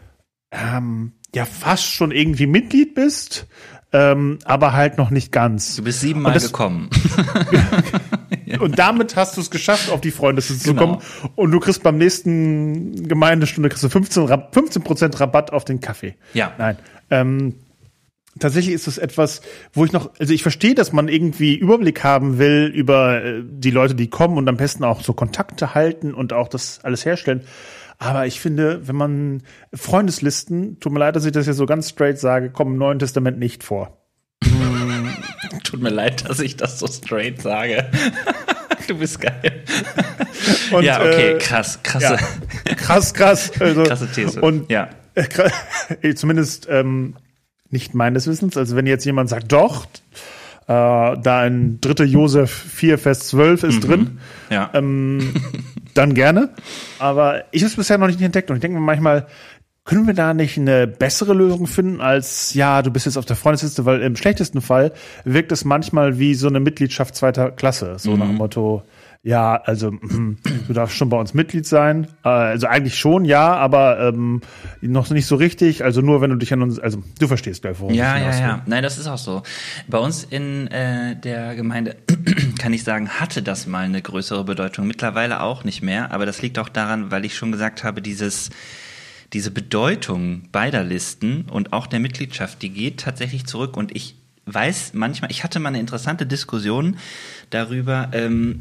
ähm, ja fast schon irgendwie Mitglied bist, ähm, aber halt noch nicht ganz. Du bist siebenmal gekommen. und damit hast du es geschafft, auf die Freundesliste genau. zu kommen. Und du kriegst beim nächsten Gemeindestunde kriegst du 15, 15 Rabatt auf den Kaffee. Ja. Nein. Ähm, tatsächlich ist es etwas, wo ich noch, also ich verstehe, dass man irgendwie Überblick haben will über äh, die Leute, die kommen und am besten auch so Kontakte halten und auch das alles herstellen. Aber ich finde, wenn man Freundeslisten, tut mir leid, dass ich das ja so ganz straight sage, kommen im Neuen Testament nicht vor. tut mir leid, dass ich das so straight sage. du bist geil. Und, ja, okay, äh, krass, krasse. Ja, krass, krass. Also, krasse These. Und ja. Äh, zumindest ähm, nicht meines Wissens. Also wenn jetzt jemand sagt, doch, äh, da ein dritter Josef 4, Vers 12 ist mhm. drin, ja. ähm, dann gerne. Aber ich habe es bisher noch nicht entdeckt und ich denke mir manchmal, können wir da nicht eine bessere Lösung finden als, ja, du bist jetzt auf der Freundesliste, weil im schlechtesten Fall wirkt es manchmal wie so eine Mitgliedschaft zweiter Klasse. So mhm. nach dem Motto, ja, also du darfst schon bei uns Mitglied sein. Äh, also eigentlich schon, ja, aber ähm, noch nicht so richtig. Also nur, wenn du dich an uns, also du verstehst gleich, worum Ja, ja, ja. Nein, das ist auch so. Bei uns in äh, der Gemeinde kann ich sagen, hatte das mal eine größere Bedeutung. Mittlerweile auch nicht mehr. Aber das liegt auch daran, weil ich schon gesagt habe, dieses diese Bedeutung beider Listen und auch der Mitgliedschaft, die geht tatsächlich zurück. Und ich weiß manchmal, ich hatte mal eine interessante Diskussion darüber, ähm,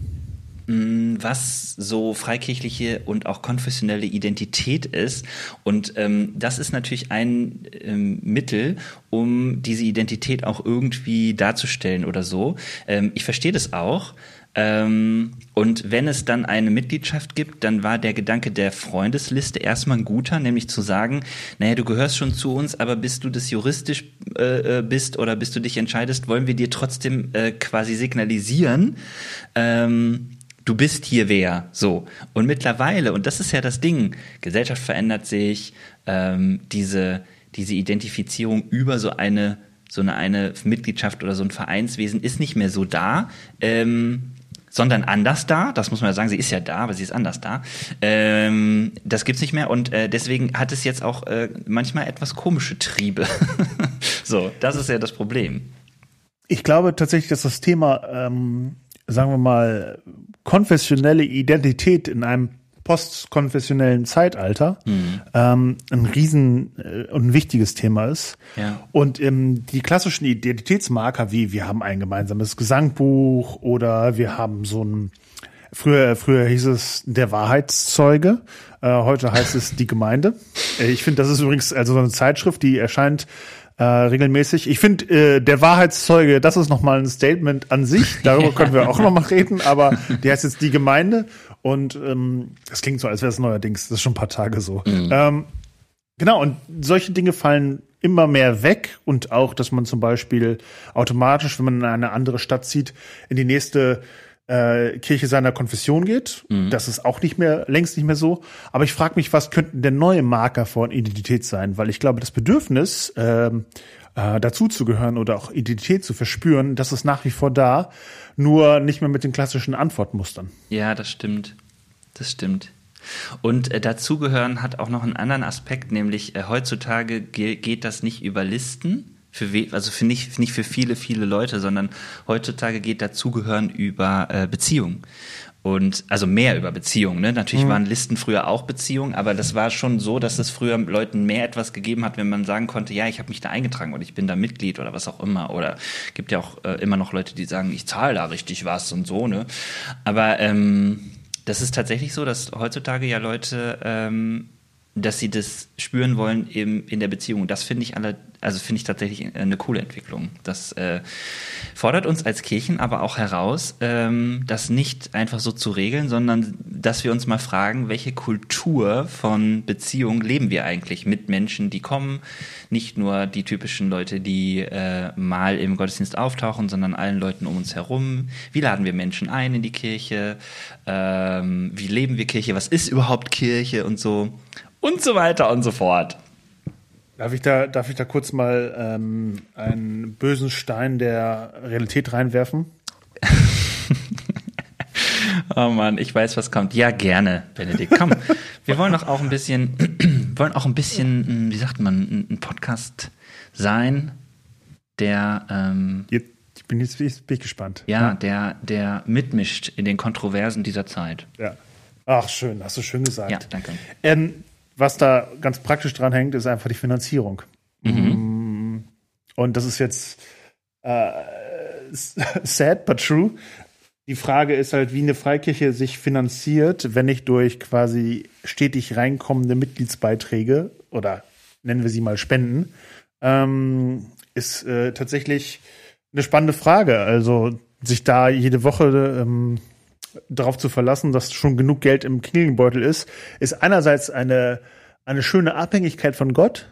was so freikirchliche und auch konfessionelle Identität ist. Und ähm, das ist natürlich ein ähm, Mittel, um diese Identität auch irgendwie darzustellen oder so. Ähm, ich verstehe das auch. Ähm, und wenn es dann eine Mitgliedschaft gibt, dann war der Gedanke der Freundesliste erstmal ein guter, nämlich zu sagen, naja, du gehörst schon zu uns, aber bis du das juristisch äh, äh, bist oder bis du dich entscheidest, wollen wir dir trotzdem äh, quasi signalisieren, ähm, du bist hier wer. So. Und mittlerweile, und das ist ja das Ding, Gesellschaft verändert sich, ähm, diese, diese Identifizierung über so eine so eine, eine Mitgliedschaft oder so ein Vereinswesen ist nicht mehr so da. Ähm, sondern anders da. Das muss man ja sagen, sie ist ja da, aber sie ist anders da. Ähm, das gibt's nicht mehr und äh, deswegen hat es jetzt auch äh, manchmal etwas komische Triebe. so, das ist ja das Problem. Ich glaube tatsächlich, dass das Thema, ähm, sagen wir mal, konfessionelle Identität in einem postkonfessionellen Zeitalter mhm. ähm, ein riesen äh, und ein wichtiges Thema ist. Ja. Und ähm, die klassischen Identitätsmarker wie wir haben ein gemeinsames Gesangbuch oder wir haben so ein Früher, früher hieß es der Wahrheitszeuge, äh, heute heißt es die Gemeinde. Äh, ich finde, das ist übrigens also so eine Zeitschrift, die erscheint äh, regelmäßig. Ich finde, äh, der Wahrheitszeuge, das ist nochmal ein Statement an sich. Darüber können wir auch nochmal reden, aber die heißt jetzt die Gemeinde und ähm, das klingt so, als wäre es neuerdings, das ist schon ein paar Tage so. Mhm. Ähm, genau, und solche Dinge fallen immer mehr weg und auch, dass man zum Beispiel automatisch, wenn man in eine andere Stadt zieht, in die nächste äh, Kirche seiner Konfession geht. Mhm. Das ist auch nicht mehr, längst nicht mehr so. Aber ich frage mich, was könnten denn neue Marker von Identität sein? Weil ich glaube, das Bedürfnis, ähm, äh, dazuzugehören oder auch Identität zu verspüren, das ist nach wie vor da, nur nicht mehr mit den klassischen Antwortmustern. Ja, das stimmt. Das stimmt. Und äh, dazugehören hat auch noch einen anderen Aspekt, nämlich äh, heutzutage ge geht das nicht über Listen, für we also für nicht, nicht für viele, viele Leute, sondern heutzutage geht dazugehören über äh, Beziehungen. Und also mehr über Beziehungen. Ne? Natürlich mhm. waren Listen früher auch Beziehungen, aber das war schon so, dass es früher Leuten mehr etwas gegeben hat, wenn man sagen konnte, ja, ich habe mich da eingetragen oder ich bin da Mitglied oder was auch immer. Oder gibt ja auch äh, immer noch Leute, die sagen, ich zahle da richtig was und so. Ne? Aber ähm, das ist tatsächlich so, dass heutzutage ja Leute ähm, dass sie das spüren wollen eben in der Beziehung. Das finde ich alle, also finde ich tatsächlich eine coole Entwicklung. Das äh, fordert uns als Kirchen aber auch heraus, ähm, das nicht einfach so zu regeln, sondern dass wir uns mal fragen, welche Kultur von Beziehung leben wir eigentlich mit Menschen, die kommen, nicht nur die typischen Leute, die äh, mal im Gottesdienst auftauchen, sondern allen Leuten um uns herum. Wie laden wir Menschen ein in die Kirche? Ähm, wie leben wir Kirche? Was ist überhaupt Kirche und so? Und so weiter und so fort. Darf ich da, darf ich da kurz mal ähm, einen bösen Stein der Realität reinwerfen? oh Mann, ich weiß, was kommt. Ja, gerne, Benedikt. Komm, wir wollen doch auch ein bisschen, wollen auch ein bisschen, wie sagt man, ein Podcast sein, der. Ähm, jetzt, ich bin jetzt bin ich gespannt. Ja, ja, der, der mitmischt in den Kontroversen dieser Zeit. Ja. Ach, schön, hast du schön gesagt. Ja, danke. Ähm, was da ganz praktisch dran hängt, ist einfach die Finanzierung. Mhm. Und das ist jetzt äh, sad but true. Die Frage ist halt, wie eine Freikirche sich finanziert, wenn nicht durch quasi stetig reinkommende Mitgliedsbeiträge oder nennen wir sie mal Spenden, ähm, ist äh, tatsächlich eine spannende Frage. Also sich da jede Woche ähm, darauf zu verlassen, dass schon genug Geld im Klingelbeutel ist, ist einerseits eine, eine schöne Abhängigkeit von Gott.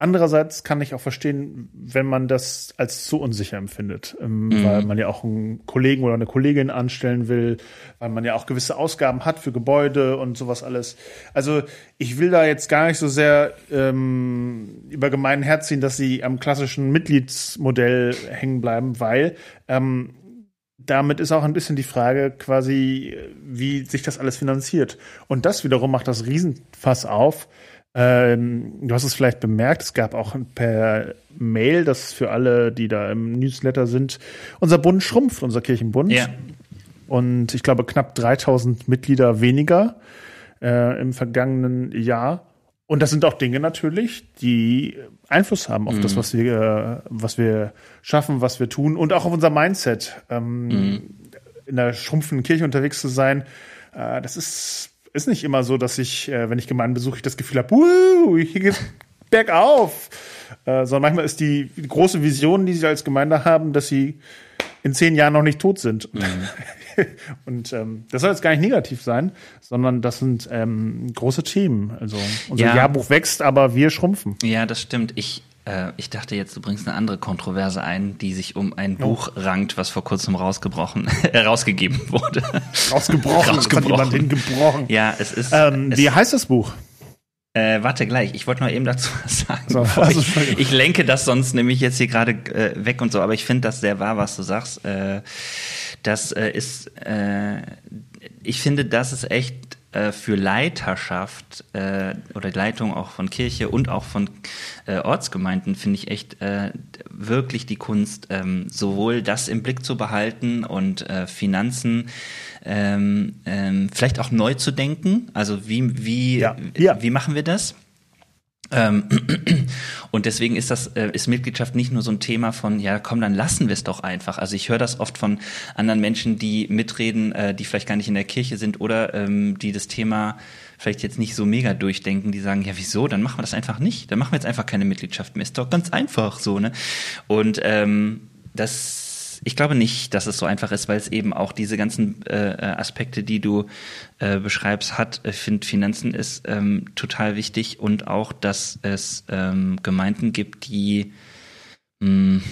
Andererseits kann ich auch verstehen, wenn man das als zu unsicher empfindet, ähm, mhm. weil man ja auch einen Kollegen oder eine Kollegin anstellen will, weil man ja auch gewisse Ausgaben hat für Gebäude und sowas alles. Also ich will da jetzt gar nicht so sehr ähm, über gemeinen herziehen, dass sie am klassischen Mitgliedsmodell hängen bleiben, weil ähm, damit ist auch ein bisschen die Frage quasi, wie sich das alles finanziert. Und das wiederum macht das Riesenfass auf. Ähm, du hast es vielleicht bemerkt, es gab auch per Mail, das für alle, die da im Newsletter sind, unser Bund schrumpft, unser Kirchenbund. Ja. Und ich glaube knapp 3000 Mitglieder weniger äh, im vergangenen Jahr. Und das sind auch Dinge natürlich, die Einfluss haben auf mhm. das, was wir, was wir schaffen, was wir tun und auch auf unser Mindset. Ähm, mhm. In der schrumpfenden Kirche unterwegs zu sein, äh, das ist, ist nicht immer so, dass ich, äh, wenn ich Gemeinden besuche, ich das Gefühl habe, hier geht's bergauf. Äh, sondern manchmal ist die, die große Vision, die sie als Gemeinde haben, dass sie in zehn Jahren noch nicht tot sind. Mhm. Und ähm, das soll jetzt gar nicht negativ sein, sondern das sind ähm, große Themen. Also unser ja. Jahrbuch wächst, aber wir schrumpfen. Ja, das stimmt. Ich äh, ich dachte jetzt, du bringst eine andere Kontroverse ein, die sich um ein oh. Buch rankt, was vor kurzem rausgebrochen, äh, rausgegeben wurde. Rausgebrochen, rausgebrochen. hat jemand hingebrochen. Ja, es ist. Ähm, es, wie heißt das Buch? Äh, warte gleich, ich wollte noch eben dazu was sagen. So, also ich, ich, lenke das sonst nämlich jetzt hier gerade äh, weg und so, aber ich finde das sehr wahr, was du sagst. Äh, das äh, ist, äh, ich finde, das ist echt äh, für Leiterschaft äh, oder Leitung auch von Kirche und auch von äh, Ortsgemeinden finde ich echt äh, wirklich die Kunst, ähm, sowohl das im Blick zu behalten und äh, Finanzen ähm, ähm, vielleicht auch neu zu denken. Also wie, wie, ja. Ja. wie machen wir das? Ähm, und deswegen ist das äh, ist Mitgliedschaft nicht nur so ein Thema von ja komm dann lassen wir es doch einfach. Also ich höre das oft von anderen Menschen, die mitreden, äh, die vielleicht gar nicht in der Kirche sind oder ähm, die das Thema vielleicht jetzt nicht so mega durchdenken, die sagen ja wieso, dann machen wir das einfach nicht, dann machen wir jetzt einfach keine Mitgliedschaft mehr. Ist doch ganz einfach so ne. Und ähm, das ich glaube nicht, dass es so einfach ist, weil es eben auch diese ganzen äh, äh Aspekte, die du äh, beschreibst, hat. Ich finde, Finanzen ist ähm, total wichtig und auch, dass es ähm, Gemeinden gibt, die mh, hm,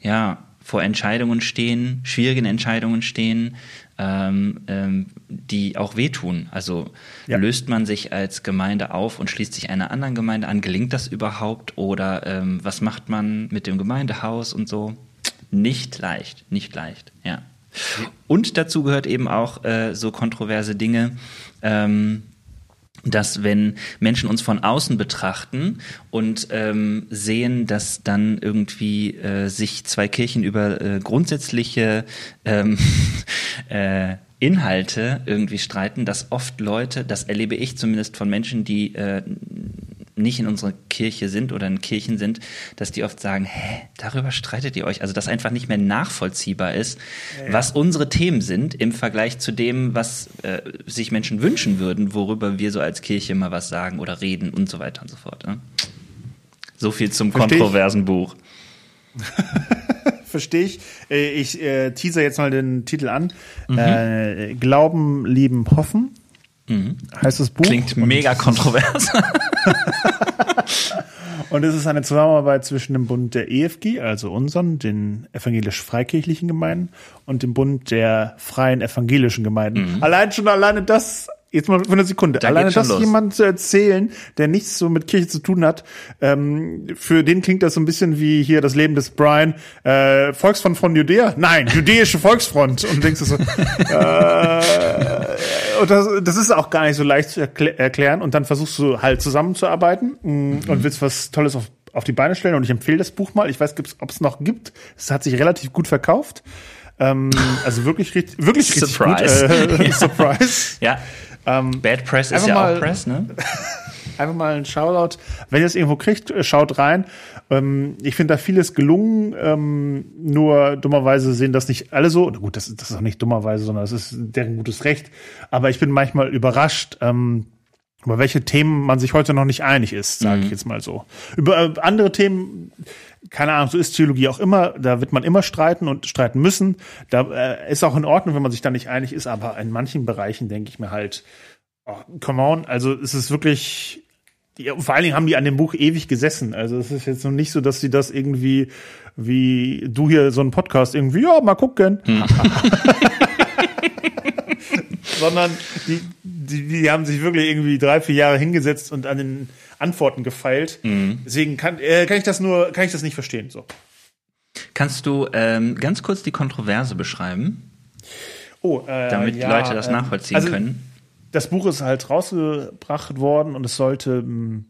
ja vor Entscheidungen stehen, schwierigen Entscheidungen stehen, ähm, ähm, die auch wehtun. Also ja. löst man sich als Gemeinde auf und schließt sich einer anderen Gemeinde an? Gelingt das überhaupt? Oder ähm, was macht man mit dem Gemeindehaus und so? Nicht leicht, nicht leicht, ja. Und dazu gehört eben auch äh, so kontroverse Dinge, ähm, dass wenn Menschen uns von außen betrachten und ähm, sehen, dass dann irgendwie äh, sich zwei Kirchen über äh, grundsätzliche ähm, äh, Inhalte irgendwie streiten, dass oft Leute, das erlebe ich zumindest von Menschen, die äh, nicht in unserer Kirche sind oder in Kirchen sind, dass die oft sagen, hä, darüber streitet ihr euch. Also dass einfach nicht mehr nachvollziehbar ist, ja, was unsere Themen sind im Vergleich zu dem, was äh, sich Menschen wünschen würden, worüber wir so als Kirche mal was sagen oder reden und so weiter und so fort. Ne? So viel zum Versteh kontroversen ich. Buch. Verstehe ich. Äh, ich äh, teaser jetzt mal den Titel an. Mhm. Äh, Glauben, Lieben, Hoffen. Mhm. Heißt das Buch. Klingt mega kontrovers. Und es ist eine Zusammenarbeit zwischen dem Bund der EFG, also unseren, den evangelisch-freikirchlichen Gemeinden, und dem Bund der freien evangelischen Gemeinden. Mhm. Allein schon alleine das jetzt mal für eine Sekunde. Da Alleine das los. jemand zu erzählen, der nichts so mit Kirche zu tun hat, ähm, für den klingt das so ein bisschen wie hier das Leben des Brian. Äh, Volksfront von Judäa? Nein, jüdische Volksfront. Und denkst du so, äh, und das, das ist auch gar nicht so leicht zu erklä erklären. Und dann versuchst du halt zusammenzuarbeiten mh, mm, mhm. und willst was Tolles auf, auf die Beine stellen. Und ich empfehle das Buch mal. Ich weiß, ob es noch gibt. Es hat sich relativ gut verkauft. Ähm, also wirklich richtig, wirklich richtig Surprise. gut. Äh, Surprise. ja. Ähm, Bad Press ist ja mal, auch Press, ne? einfach mal ein Shoutout. Wenn ihr es irgendwo kriegt, äh, schaut rein. Ähm, ich finde da vieles gelungen. Ähm, nur dummerweise sehen das nicht alle so. Gut, das, das ist auch nicht dummerweise, sondern es ist deren gutes Recht. Aber ich bin manchmal überrascht, ähm, über welche Themen man sich heute noch nicht einig ist, sage mhm. ich jetzt mal so. Über äh, andere Themen, keine Ahnung, so ist Theologie auch immer, da wird man immer streiten und streiten müssen. Da äh, ist auch in Ordnung, wenn man sich da nicht einig ist, aber in manchen Bereichen denke ich mir halt, oh, come on, also es ist wirklich, die, vor allen Dingen haben die an dem Buch ewig gesessen. Also es ist jetzt noch nicht so, dass sie das irgendwie, wie du hier so einen Podcast irgendwie, ja, mal gucken. Hm. Sondern die, die, die haben sich wirklich irgendwie drei, vier Jahre hingesetzt und an den Antworten gefeilt. Mhm. Deswegen kann, äh, kann ich das nur, kann ich das nicht verstehen. So. Kannst du ähm, ganz kurz die Kontroverse beschreiben? Oh, äh, damit ja, die Leute das ähm, nachvollziehen also, können. Das Buch ist halt rausgebracht worden und es sollte hm,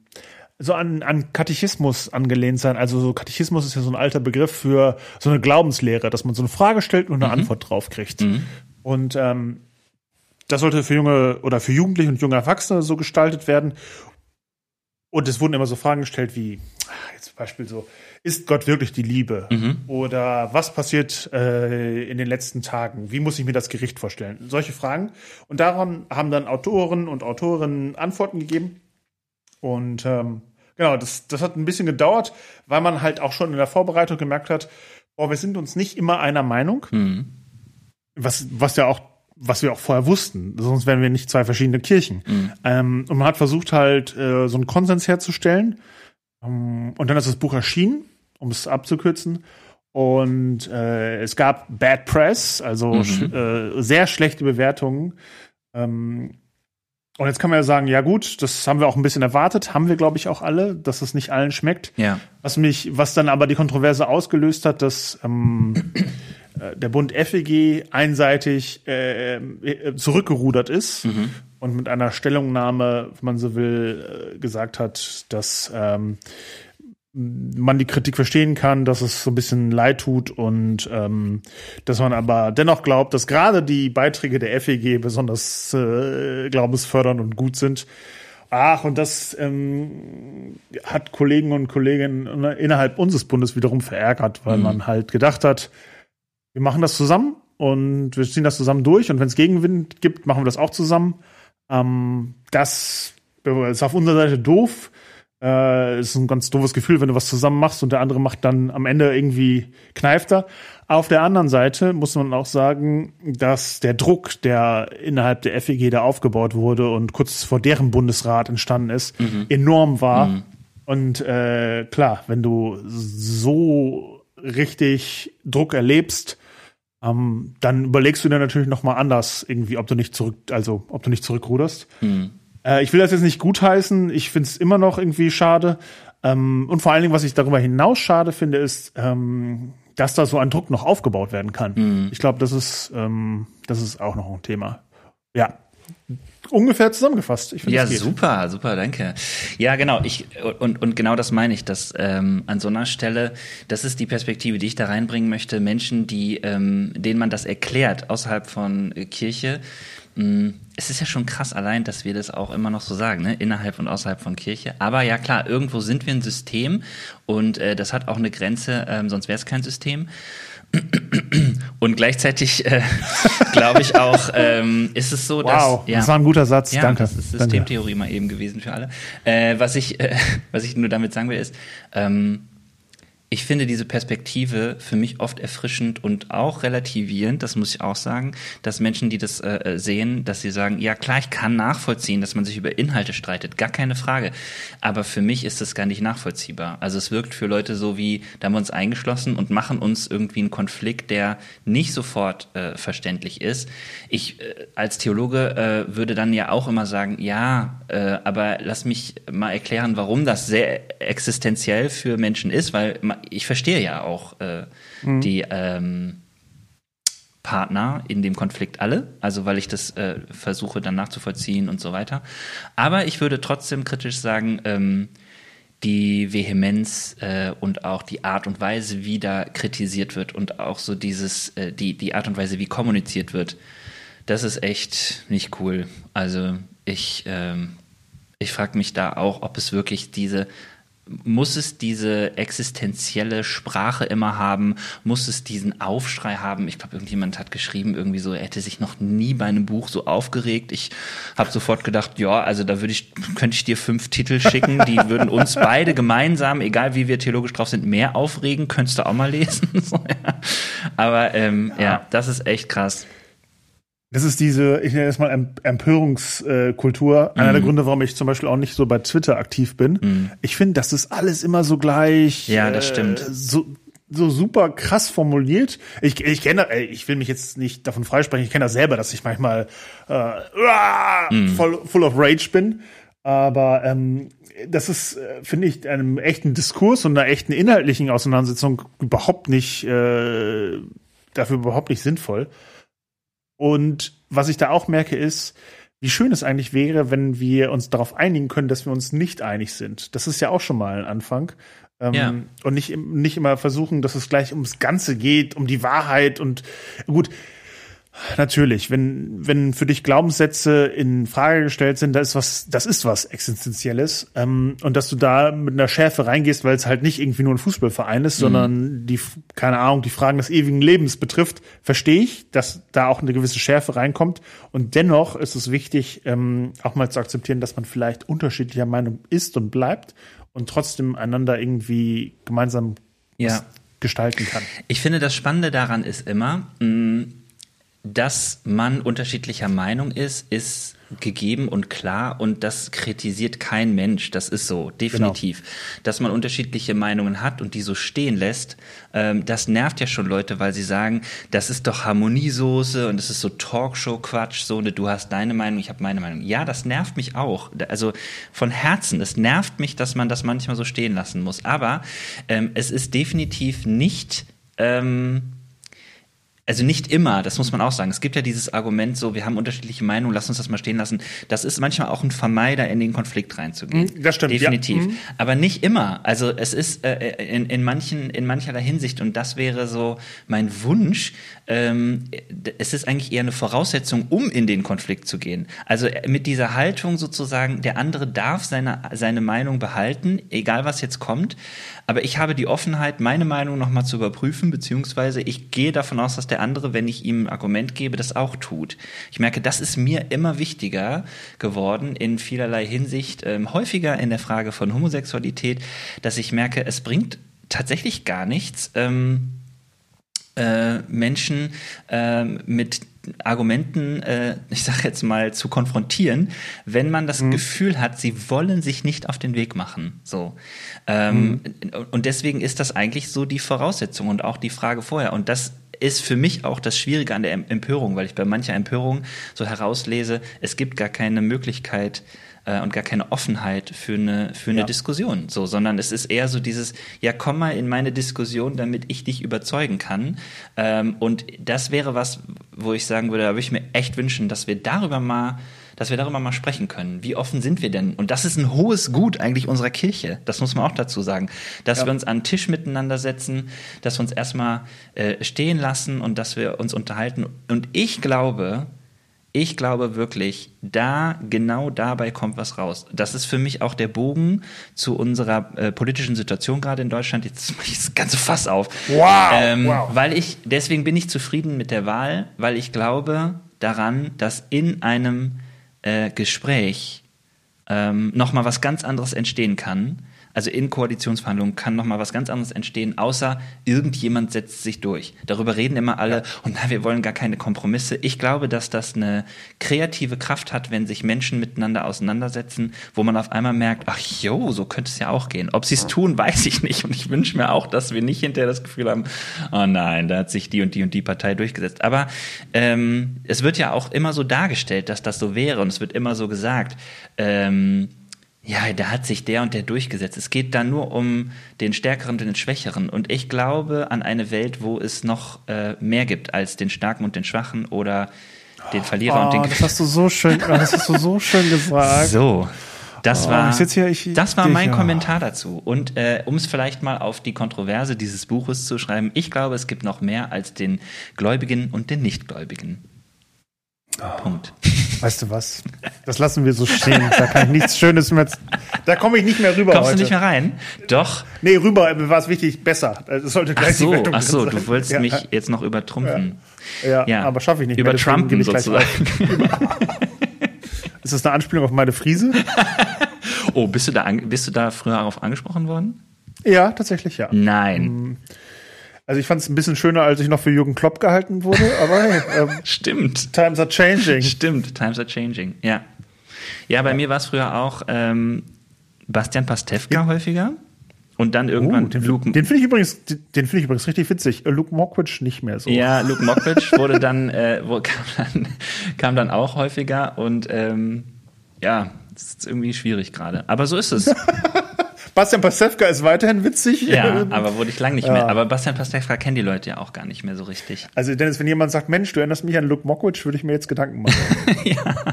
so an, an Katechismus angelehnt sein. Also so Katechismus ist ja so ein alter Begriff für so eine Glaubenslehre, dass man so eine Frage stellt und eine mhm. Antwort drauf kriegt. Mhm. Und ähm, das sollte für junge oder für Jugendliche und junge Erwachsene so gestaltet werden. Und es wurden immer so Fragen gestellt wie, jetzt zum Beispiel so, ist Gott wirklich die Liebe? Mhm. Oder was passiert äh, in den letzten Tagen? Wie muss ich mir das Gericht vorstellen? Solche Fragen. Und daran haben dann Autoren und Autorinnen Antworten gegeben. Und ähm, genau, das, das hat ein bisschen gedauert, weil man halt auch schon in der Vorbereitung gemerkt hat, oh, wir sind uns nicht immer einer Meinung. Mhm. Was, was ja auch was wir auch vorher wussten, sonst wären wir nicht zwei verschiedene Kirchen. Mhm. Ähm, und man hat versucht halt äh, so einen Konsens herzustellen. Ähm, und dann ist das Buch erschienen, um es abzukürzen. Und äh, es gab Bad Press, also mhm. sch äh, sehr schlechte Bewertungen. Ähm, und jetzt kann man ja sagen, ja gut, das haben wir auch ein bisschen erwartet, haben wir glaube ich auch alle, dass es nicht allen schmeckt. Ja. Was mich, was dann aber die Kontroverse ausgelöst hat, dass ähm, äh, der Bund FEG einseitig äh, äh, zurückgerudert ist mhm. und mit einer Stellungnahme, wenn man so will, äh, gesagt hat, dass ähm, man die Kritik verstehen kann, dass es so ein bisschen leid tut und ähm, dass man aber dennoch glaubt, dass gerade die Beiträge der FEG besonders äh, glaubensfördernd und gut sind. Ach, und das ähm, hat Kollegen und Kolleginnen innerhalb unseres Bundes wiederum verärgert, weil mhm. man halt gedacht hat, wir machen das zusammen und wir ziehen das zusammen durch und wenn es Gegenwind gibt, machen wir das auch zusammen. Ähm, das ist auf unserer Seite doof. Äh, ist ein ganz doofes Gefühl, wenn du was zusammen machst und der andere macht dann am Ende irgendwie Kneifter. Auf der anderen Seite muss man auch sagen, dass der Druck, der innerhalb der FEG da aufgebaut wurde und kurz vor deren Bundesrat entstanden ist, mhm. enorm war. Mhm. Und äh, klar, wenn du so richtig Druck erlebst, ähm, dann überlegst du dir natürlich noch mal anders irgendwie, ob du nicht zurück, also ob du nicht zurückruderst. Mhm. Äh, ich will das jetzt nicht gutheißen. Ich finde es immer noch irgendwie schade. Ähm, und vor allen Dingen, was ich darüber hinaus schade finde, ist, ähm, dass da so ein Druck noch aufgebaut werden kann. Mhm. Ich glaube, das ist, ähm, das ist auch noch ein Thema. Ja, ungefähr zusammengefasst. Ich ja, super, super, danke. Ja, genau. Ich und und genau das meine ich, dass ähm, an so einer Stelle, das ist die Perspektive, die ich da reinbringen möchte. Menschen, die ähm, denen man das erklärt außerhalb von äh, Kirche. Mm, es ist ja schon krass allein, dass wir das auch immer noch so sagen, ne? innerhalb und außerhalb von Kirche. Aber ja klar, irgendwo sind wir ein System und äh, das hat auch eine Grenze, ähm, sonst wäre es kein System. Und gleichzeitig äh, glaube ich auch, ähm, ist es so, dass. Wow, ja, das war ein guter Satz, ja, danke. Das ist Systemtheorie mal eben gewesen für alle. Äh, was, ich, äh, was ich nur damit sagen will, ist, ähm, ich finde diese Perspektive für mich oft erfrischend und auch relativierend, das muss ich auch sagen, dass Menschen, die das äh, äh, sehen, dass sie sagen, ja klar, ich kann nachvollziehen, dass man sich über Inhalte streitet, gar keine Frage. Aber für mich ist das gar nicht nachvollziehbar. Also es wirkt für Leute so wie, da haben wir uns eingeschlossen und machen uns irgendwie einen Konflikt, der nicht sofort äh, verständlich ist. Ich äh, als Theologe äh, würde dann ja auch immer sagen, ja, äh, aber lass mich mal erklären, warum das sehr existenziell für Menschen ist, weil ich verstehe ja auch äh, mhm. die ähm, Partner in dem Konflikt alle, also weil ich das äh, versuche dann nachzuvollziehen und so weiter. Aber ich würde trotzdem kritisch sagen, ähm, die Vehemenz äh, und auch die Art und Weise, wie da kritisiert wird und auch so dieses, äh, die, die Art und Weise, wie kommuniziert wird, das ist echt nicht cool. Also ich, ähm, ich frage mich da auch, ob es wirklich diese muss es diese existenzielle Sprache immer haben? Muss es diesen Aufschrei haben? Ich glaube, irgendjemand hat geschrieben, irgendwie so, er hätte sich noch nie bei einem Buch so aufgeregt. Ich habe sofort gedacht, ja, also da würde ich, könnte ich dir fünf Titel schicken, die würden uns beide gemeinsam, egal wie wir theologisch drauf sind, mehr aufregen. Könntest du auch mal lesen. so, ja. Aber ähm, ja. ja, das ist echt krass. Das ist diese, ich nenne es mal Empörungskultur. Einer mm. der mhm. Gründe, warum ich zum Beispiel auch nicht so bei Twitter aktiv bin. Mm. Ich finde, das ist alles immer so gleich. Ja, das äh, stimmt. So, so super krass formuliert. Ich, ich kenne, ich will mich jetzt nicht davon freisprechen. Ich kenne das selber, dass ich manchmal äh, mm. voll, full of Rage bin. Aber ähm, das ist, äh, finde ich, einem echten Diskurs und einer echten inhaltlichen Auseinandersetzung überhaupt nicht, äh, dafür überhaupt nicht sinnvoll. Und was ich da auch merke, ist, wie schön es eigentlich wäre, wenn wir uns darauf einigen können, dass wir uns nicht einig sind. Das ist ja auch schon mal ein Anfang. Ähm, ja. Und nicht, nicht immer versuchen, dass es gleich ums Ganze geht, um die Wahrheit und gut, Natürlich, wenn, wenn für dich Glaubenssätze in Frage gestellt sind, da ist was, das ist was Existenzielles. Ähm, und dass du da mit einer Schärfe reingehst, weil es halt nicht irgendwie nur ein Fußballverein ist, mhm. sondern die, keine Ahnung, die Fragen des ewigen Lebens betrifft, verstehe ich, dass da auch eine gewisse Schärfe reinkommt. Und dennoch ist es wichtig, ähm, auch mal zu akzeptieren, dass man vielleicht unterschiedlicher Meinung ist und bleibt und trotzdem einander irgendwie gemeinsam ja. gestalten kann. Ich finde, das Spannende daran ist immer, mh, mm, dass man unterschiedlicher Meinung ist, ist gegeben und klar und das kritisiert kein Mensch. Das ist so, definitiv. Genau. Dass man unterschiedliche Meinungen hat und die so stehen lässt, ähm, das nervt ja schon Leute, weil sie sagen, das ist doch Harmoniesoße und das ist so Talkshow-Quatsch, so, ne, du hast deine Meinung, ich habe meine Meinung. Ja, das nervt mich auch. Also von Herzen, es nervt mich, dass man das manchmal so stehen lassen muss. Aber ähm, es ist definitiv nicht. Ähm, also nicht immer, das muss man auch sagen. Es gibt ja dieses Argument so, wir haben unterschiedliche Meinungen, lass uns das mal stehen lassen. Das ist manchmal auch ein Vermeider, in den Konflikt reinzugehen. Hm, das stimmt. Definitiv. Ja. Mhm. Aber nicht immer. Also es ist äh, in, in manchen, in mancherlei Hinsicht, und das wäre so mein Wunsch, ähm, es ist eigentlich eher eine Voraussetzung, um in den Konflikt zu gehen. Also äh, mit dieser Haltung sozusagen, der andere darf seine, seine Meinung behalten, egal was jetzt kommt. Aber ich habe die Offenheit, meine Meinung nochmal zu überprüfen, beziehungsweise ich gehe davon aus, dass der andere, wenn ich ihm ein Argument gebe, das auch tut. Ich merke, das ist mir immer wichtiger geworden in vielerlei Hinsicht, ähm, häufiger in der Frage von Homosexualität, dass ich merke, es bringt tatsächlich gar nichts, ähm, äh, Menschen äh, mit Argumenten, äh, ich sage jetzt mal, zu konfrontieren, wenn man das mhm. Gefühl hat, sie wollen sich nicht auf den Weg machen. So. Ähm, mhm. Und deswegen ist das eigentlich so die Voraussetzung und auch die Frage vorher. Und das ist für mich auch das Schwierige an der Empörung, weil ich bei mancher Empörung so herauslese, es gibt gar keine Möglichkeit, äh, und gar keine Offenheit für eine, für eine ja. Diskussion, so, sondern es ist eher so dieses, ja, komm mal in meine Diskussion, damit ich dich überzeugen kann. Ähm, und das wäre was, wo ich sagen würde, da würde ich mir echt wünschen, dass wir darüber mal dass wir darüber mal sprechen können. Wie offen sind wir denn? Und das ist ein hohes Gut eigentlich unserer Kirche. Das muss man auch dazu sagen. Dass ja. wir uns an einen Tisch miteinander setzen, dass wir uns erstmal äh, stehen lassen und dass wir uns unterhalten. Und ich glaube, ich glaube wirklich, da, genau dabei kommt was raus. Das ist für mich auch der Bogen zu unserer äh, politischen Situation gerade in Deutschland. Jetzt mache ich das ganze Fass auf. Wow, ähm, wow. Weil ich, deswegen bin ich zufrieden mit der Wahl, weil ich glaube daran, dass in einem äh, Gespräch ähm, nochmal was ganz anderes entstehen kann also in Koalitionsverhandlungen kann noch mal was ganz anderes entstehen, außer irgendjemand setzt sich durch. Darüber reden immer alle ja. und na, wir wollen gar keine Kompromisse. Ich glaube, dass das eine kreative Kraft hat, wenn sich Menschen miteinander auseinandersetzen, wo man auf einmal merkt, ach jo, so könnte es ja auch gehen. Ob sie es tun, weiß ich nicht. Und ich wünsche mir auch, dass wir nicht hinterher das Gefühl haben, oh nein, da hat sich die und die und die Partei durchgesetzt. Aber ähm, es wird ja auch immer so dargestellt, dass das so wäre und es wird immer so gesagt. Ähm, ja, da hat sich der und der durchgesetzt. Es geht da nur um den Stärkeren und den Schwächeren. Und ich glaube an eine Welt, wo es noch äh, mehr gibt als den Starken und den Schwachen oder den Verlierer oh, und den. Das hast du so schön, das hast du so schön gesagt. So. Das Oh, war, ich hier, ich- das war ich- mein ja. Kommentar dazu. Und äh, um es vielleicht mal auf die Kontroverse dieses Buches zu schreiben, ich glaube, es gibt noch mehr als den Gläubigen und den Nichtgläubigen. Punkt. Weißt du was? Das lassen wir so stehen. Da kann ich nichts Schönes mehr. Da komme ich nicht mehr rüber Kommst heute. du nicht mehr rein? Doch. Nee, rüber mir war es wichtig, besser. Es sollte Ach gleich die so, Wertung ach so, drin du sein. wolltest ja, mich jetzt noch übertrumpfen. Ja, ja, aber schaffe ich nicht Über mehr. deswegen Trumpen gebe ich gleich sozusagen. Ist das eine Anspielung auf meine Friese? Oh, bist du da, bist du da früher darauf angesprochen worden? Ja, tatsächlich ja. Nein. Also ich fand es ein bisschen schöner, als ich noch für Jürgen Klopp gehalten wurde, aber hey, ähm, Stimmt. times are changing. Stimmt. Times are changing. Ja. Ja, bei mir war es früher auch ähm, Bastian Pastewka häufiger. Und dann irgendwann Uh, den Luke. den finde ich übrigens, den finde ich übrigens richtig witzig. Äh, Luke Mockridge nicht mehr so. Ja, Luke Mockridge wurde dann, äh, wo, kam dann, kam dann auch häufiger und ähm, ja, ist irgendwie schwierig gerade. Aber so ist es. Bastian Pastewka ist weiterhin witzig. Ja, aber wurde ich lang nicht Ja. mehr. Aber Bastian Pastewka kennen die Leute ja auch gar nicht mehr so richtig. Also Dennis, wenn jemand sagt, Mensch, du erinnerst mich an Luke Mockridge, würde ich mir jetzt Gedanken machen.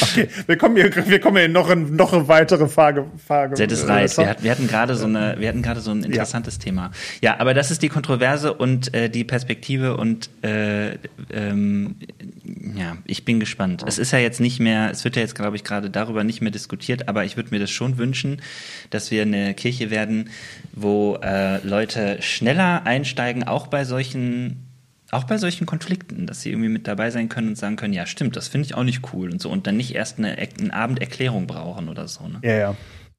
Okay, wir kommen hier, wir kommen hier in noch, in noch eine weitere Frage. Frage Das ist äh, right. Song. Wir, hatten- wir hatten gerade so eine, wir hatten gerade so ein interessantes Thema. Ja, aber das ist die Kontroverse und äh, die Perspektive und äh, ähm, ja, ich bin gespannt. Es ist ja jetzt nicht mehr, es wird ja jetzt, glaube ich, gerade darüber nicht mehr diskutiert, aber ich würde mir das schon wünschen, dass wir eine Kirche werden, wo äh, Leute schneller einsteigen, auch bei solchen auch bei solchen Konflikten, dass sie irgendwie mit dabei sein können und sagen können, ja stimmt, das finde ich auch nicht cool und so und dann nicht erst eine, einen Abend Erklärung brauchen oder so. Ne? Ja, ja.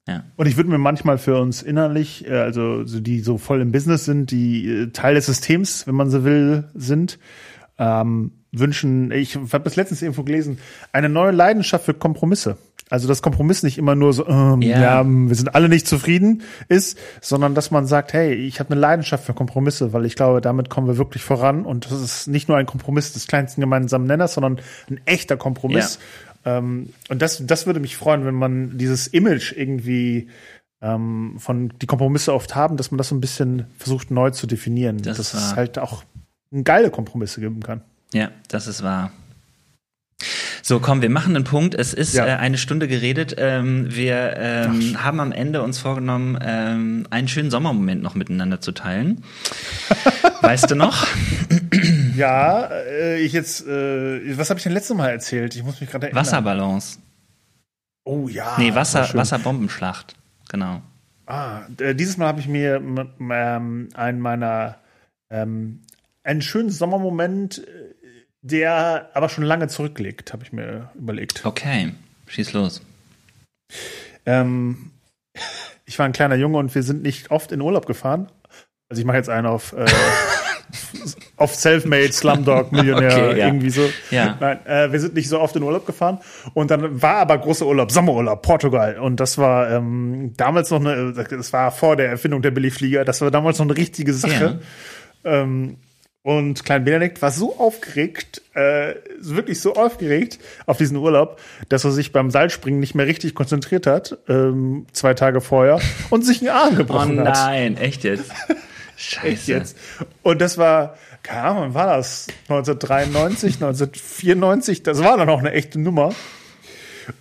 Ja. Und ich würde mir manchmal für uns innerlich, äh, also so die so voll im Business sind, die äh, Teil des Systems, wenn man so will, sind, ähm, wünschen, ich habe das letztens irgendwo gelesen, eine neue Leidenschaft für Kompromisse. Also dass Kompromiss nicht immer nur so, ähm, Ja. ja. wir sind alle nicht zufrieden ist, sondern dass man sagt, hey, ich habe eine Leidenschaft für Kompromisse, weil ich glaube, damit kommen wir wirklich voran und das ist nicht nur ein Kompromiss des kleinsten gemeinsamen Nenners, sondern ein echter Kompromiss. Ähm, und das, das würde mich freuen, wenn man dieses Image irgendwie ähm, von die Kompromisse oft haben, dass man das so ein bisschen versucht neu zu definieren, Das dass es halt auch geile Kompromisse geben kann. Ja, das ist wahr. So, komm, wir machen einen Punkt. Es ist Ja. äh, eine Stunde geredet. Ähm, wir ähm, haben am Ende uns vorgenommen, ähm, einen schönen Sommermoment noch miteinander zu teilen. weißt du noch? Ja, äh, ich jetzt, äh, was habe ich denn letztes Mal erzählt? Ich muss mich gerade erinnern. Wasserballons. Oh ja. Nee, Wasser. Wasserbombenschlacht. Genau. Ah, äh, dieses Mal habe ich mir ähm, einen meiner ähm, einen schönen Sommermoment, äh, der aber schon lange zurückliegt, habe ich mir überlegt. Okay, schieß los. Ähm, ich war ein kleiner Junge und wir sind nicht oft in Urlaub gefahren. Also ich mache jetzt einen auf äh, auf Selfmade Slumdog Millionär Okay, ja. irgendwie so. Ja. Nein, äh, wir sind nicht so oft in Urlaub gefahren und dann war aber großer Urlaub, Sommerurlaub, Portugal und das war ähm, damals noch eine, das war vor der Erfindung der Billigflieger, das war damals noch eine richtige Sache. Ähm, und Klein Benedikt war so aufgeregt, äh, wirklich so aufgeregt auf diesen Urlaub, dass er sich beim Seilspringen nicht mehr richtig konzentriert hat, ähm, zwei Tage vorher, und sich einen Arm Oh gebrochen hat. nein, echt jetzt? Scheiße. Echt jetzt. Und das war, keine Ahnung, wann war das? 1993, 1994, das war dann auch eine echte Nummer.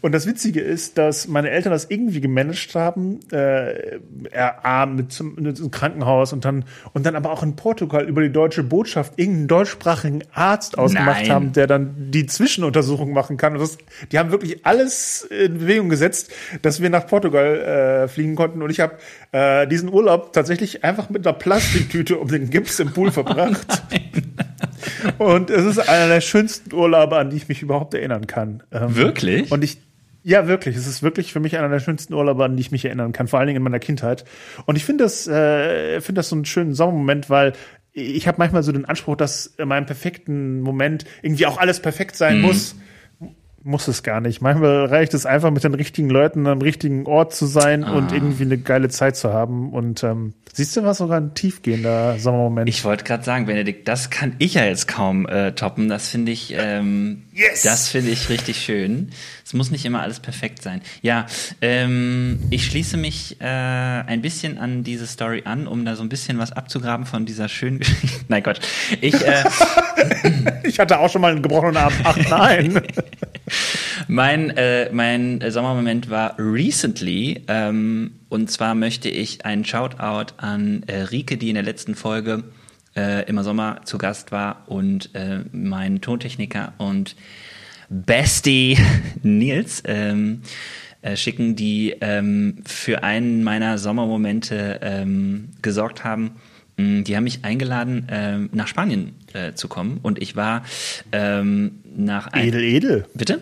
Und das Witzige ist, dass meine Eltern das irgendwie gemanagt haben, äh, RA mit zum, mit zum Krankenhaus und dann, und dann aber auch in Portugal über die deutsche Botschaft irgendeinen deutschsprachigen Arzt ausgemacht Nein. haben, der dann die Zwischenuntersuchung machen kann. Und das, die haben wirklich alles in Bewegung gesetzt, dass wir nach Portugal äh, fliegen konnten. Und ich habe äh, diesen Urlaub tatsächlich einfach mit einer Plastiktüte um den Gips im Pool verbracht. Und es ist einer der schönsten Urlaube, an die ich mich überhaupt erinnern kann. Ähm, Wirklich? Und ich, ja, wirklich. Es ist wirklich für mich einer der schönsten Urlaube, an die ich mich erinnern kann, vor allen Dingen in meiner Kindheit. Und ich finde das, äh, finde das so einen schönen Sommermoment, weil ich habe manchmal so den Anspruch, dass in meinem perfekten Moment irgendwie auch alles perfekt sein muss. Muss es gar nicht. Manchmal reicht es einfach, mit den richtigen Leuten am richtigen Ort zu sein und irgendwie eine geile Zeit zu haben. Und ähm, siehst du was sogar ein tiefgehender Sommermoment? Ich wollte gerade sagen, Benedikt, das kann ich ja jetzt kaum äh, toppen. Das finde ich, ähm, Yes! das finde ich richtig schön. Es muss nicht immer alles perfekt sein. Ja, ähm, ich schließe mich äh, ein bisschen an diese Story an, um da so ein bisschen was abzugraben von dieser schönen Geschichte. Nein, Gott. Ich, äh, Ich hatte auch schon mal einen gebrochenen Arm. Ach nein. Mein, äh, mein äh, Sommermoment war recently. Ähm, und zwar möchte ich einen Shoutout an äh, Rike, die in der letzten Folge äh, immer Sommer zu Gast war und äh, mein Tontechniker und Bestie Nils ähm, äh, schicken, die ähm, für einen meiner Sommermomente ähm, gesorgt haben. Mm, Die haben mich eingeladen, ähm, nach Spanien äh, zu kommen und ich war ähm, nach Edel, edel. Bitte?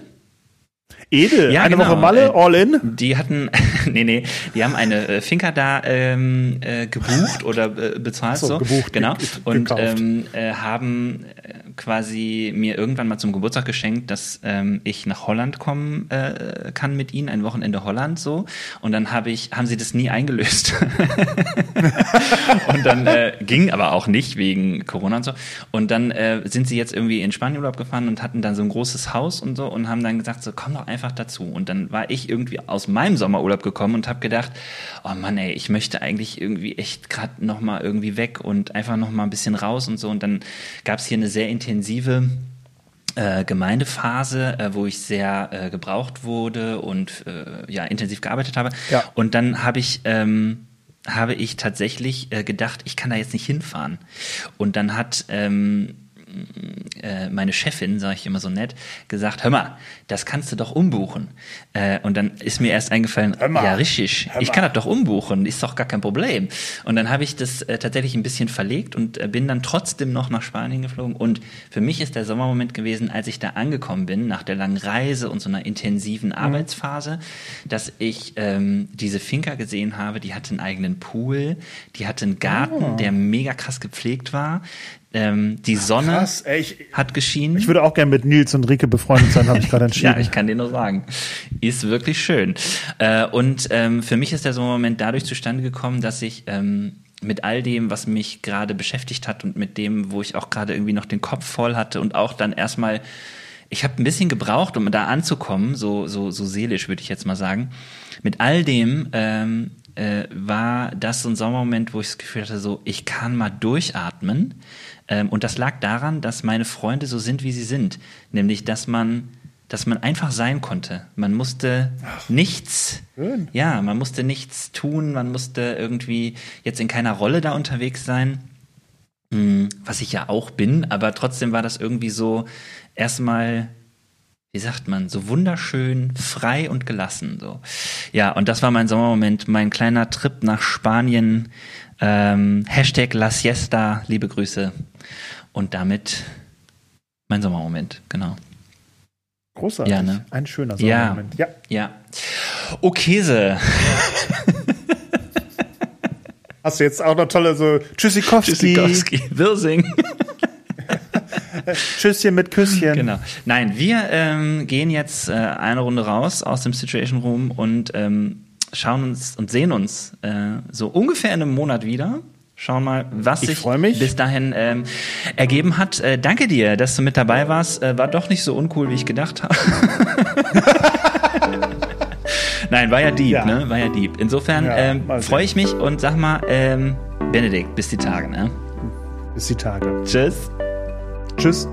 Edel. Ja, Eine genau. Woche Malle, Äh, all in. Die hatten, nee, nee, die haben eine äh, Finca da ähm, äh, gebucht oder äh, bezahlt So, so. gebucht, genau. ge- ge- Und ähm, äh, haben äh, quasi mir irgendwann mal zum Geburtstag geschenkt, dass ähm, ich nach Holland kommen äh, kann mit ihnen, ein Wochenende Holland so. Und dann habe ich, haben sie das nie eingelöst. und dann äh, ging aber auch nicht wegen Corona und so. Und dann äh, sind sie jetzt irgendwie in Spanien Urlaub gefahren und hatten dann so ein großes Haus und so und haben dann gesagt, so komm doch einfach dazu. Und dann war ich irgendwie aus meinem Sommerurlaub gekommen und habe gedacht, oh Mann, ey, ich möchte eigentlich irgendwie echt gerade noch mal irgendwie weg und einfach noch mal ein bisschen raus und so. Und dann gab es hier eine sehr intensive äh, Gemeindephase, äh, wo ich sehr äh, gebraucht wurde und ja intensiv gearbeitet habe. Ja. Und dann habe ich ähm, habe ich tatsächlich gedacht, ich kann da jetzt nicht hinfahren. Und dann hat ähm, äh, meine Chefin, sage ich immer so nett, gesagt, hör mal, das kannst du doch umbuchen. Äh, und dann ist mir erst eingefallen, mal, ja richtig, ich kann das doch umbuchen, ist doch gar kein Problem. Und dann habe ich das äh, tatsächlich ein bisschen verlegt und bin dann trotzdem noch nach Spanien geflogen. Und für mich ist der Sommermoment gewesen, als ich da angekommen bin, nach der langen Reise und so einer intensiven Arbeitsphase, dass ich ähm, diese Finca gesehen habe, die hatte einen eigenen Pool, die hatte einen Garten, der mega krass gepflegt war. Ähm, die Sonne Krass, ey, ich, hat geschienen. ich würde auch gerne mit Nils und Rike befreundet sein, habe ich gerade entschieden. Ja, ich kann dir nur sagen. Ist wirklich schön. Äh, und ähm, für mich ist der Sommermoment dadurch zustande gekommen, dass ich ähm, mit all dem, was mich gerade beschäftigt hat und mit dem, wo ich auch gerade irgendwie noch den Kopf voll hatte und auch dann erstmal, ich habe ein bisschen gebraucht, um da anzukommen, so, so, so seelisch würde ich jetzt mal sagen. Mit all dem ähm, äh, war das so ein Sommermoment, wo ich das Gefühl hatte, so, ich kann mal durchatmen. Ähm, und das lag daran, dass meine Freunde so sind, wie sie sind. Nämlich, dass man, dass man einfach sein konnte. Man musste nichts, schön. ja, man musste nichts tun, man musste irgendwie jetzt in keiner Rolle da unterwegs sein. Mm, Was ich ja auch bin, aber trotzdem war das irgendwie so erstmal wie sagt man, so wunderschön, frei und gelassen. So. Ja, und das war mein Sommermoment, mein kleiner Trip nach Spanien. Ähm, Hashtag La Siesta, liebe Grüße. Und damit mein Sommermoment, genau. Großartig. Ja, ne? Ein schöner Ja. Sommermoment. Ja. Ja. Okese. Hast du jetzt auch noch tolle so Tschüssikowski, Tschüssikowski. Wirsing. Tschüsschen mit Küsschen. Genau. Nein, wir ähm, gehen jetzt äh, eine Runde raus aus dem Situation Room und ähm, schauen uns und sehen uns äh, so ungefähr in einem Monat wieder. Schauen mal, was Ich sich bis dahin ähm, ergeben hat. Äh, danke dir, dass du mit dabei warst. Äh, war doch nicht so uncool, wie ich gedacht habe. Nein, war ja deep, Ja. ne? War ja deep. Insofern Ja, ähm, freue ich mich und sag mal, ähm, Benedikt, bis die Tage, ne? Bis die Tage. Tschüss. Tschüss.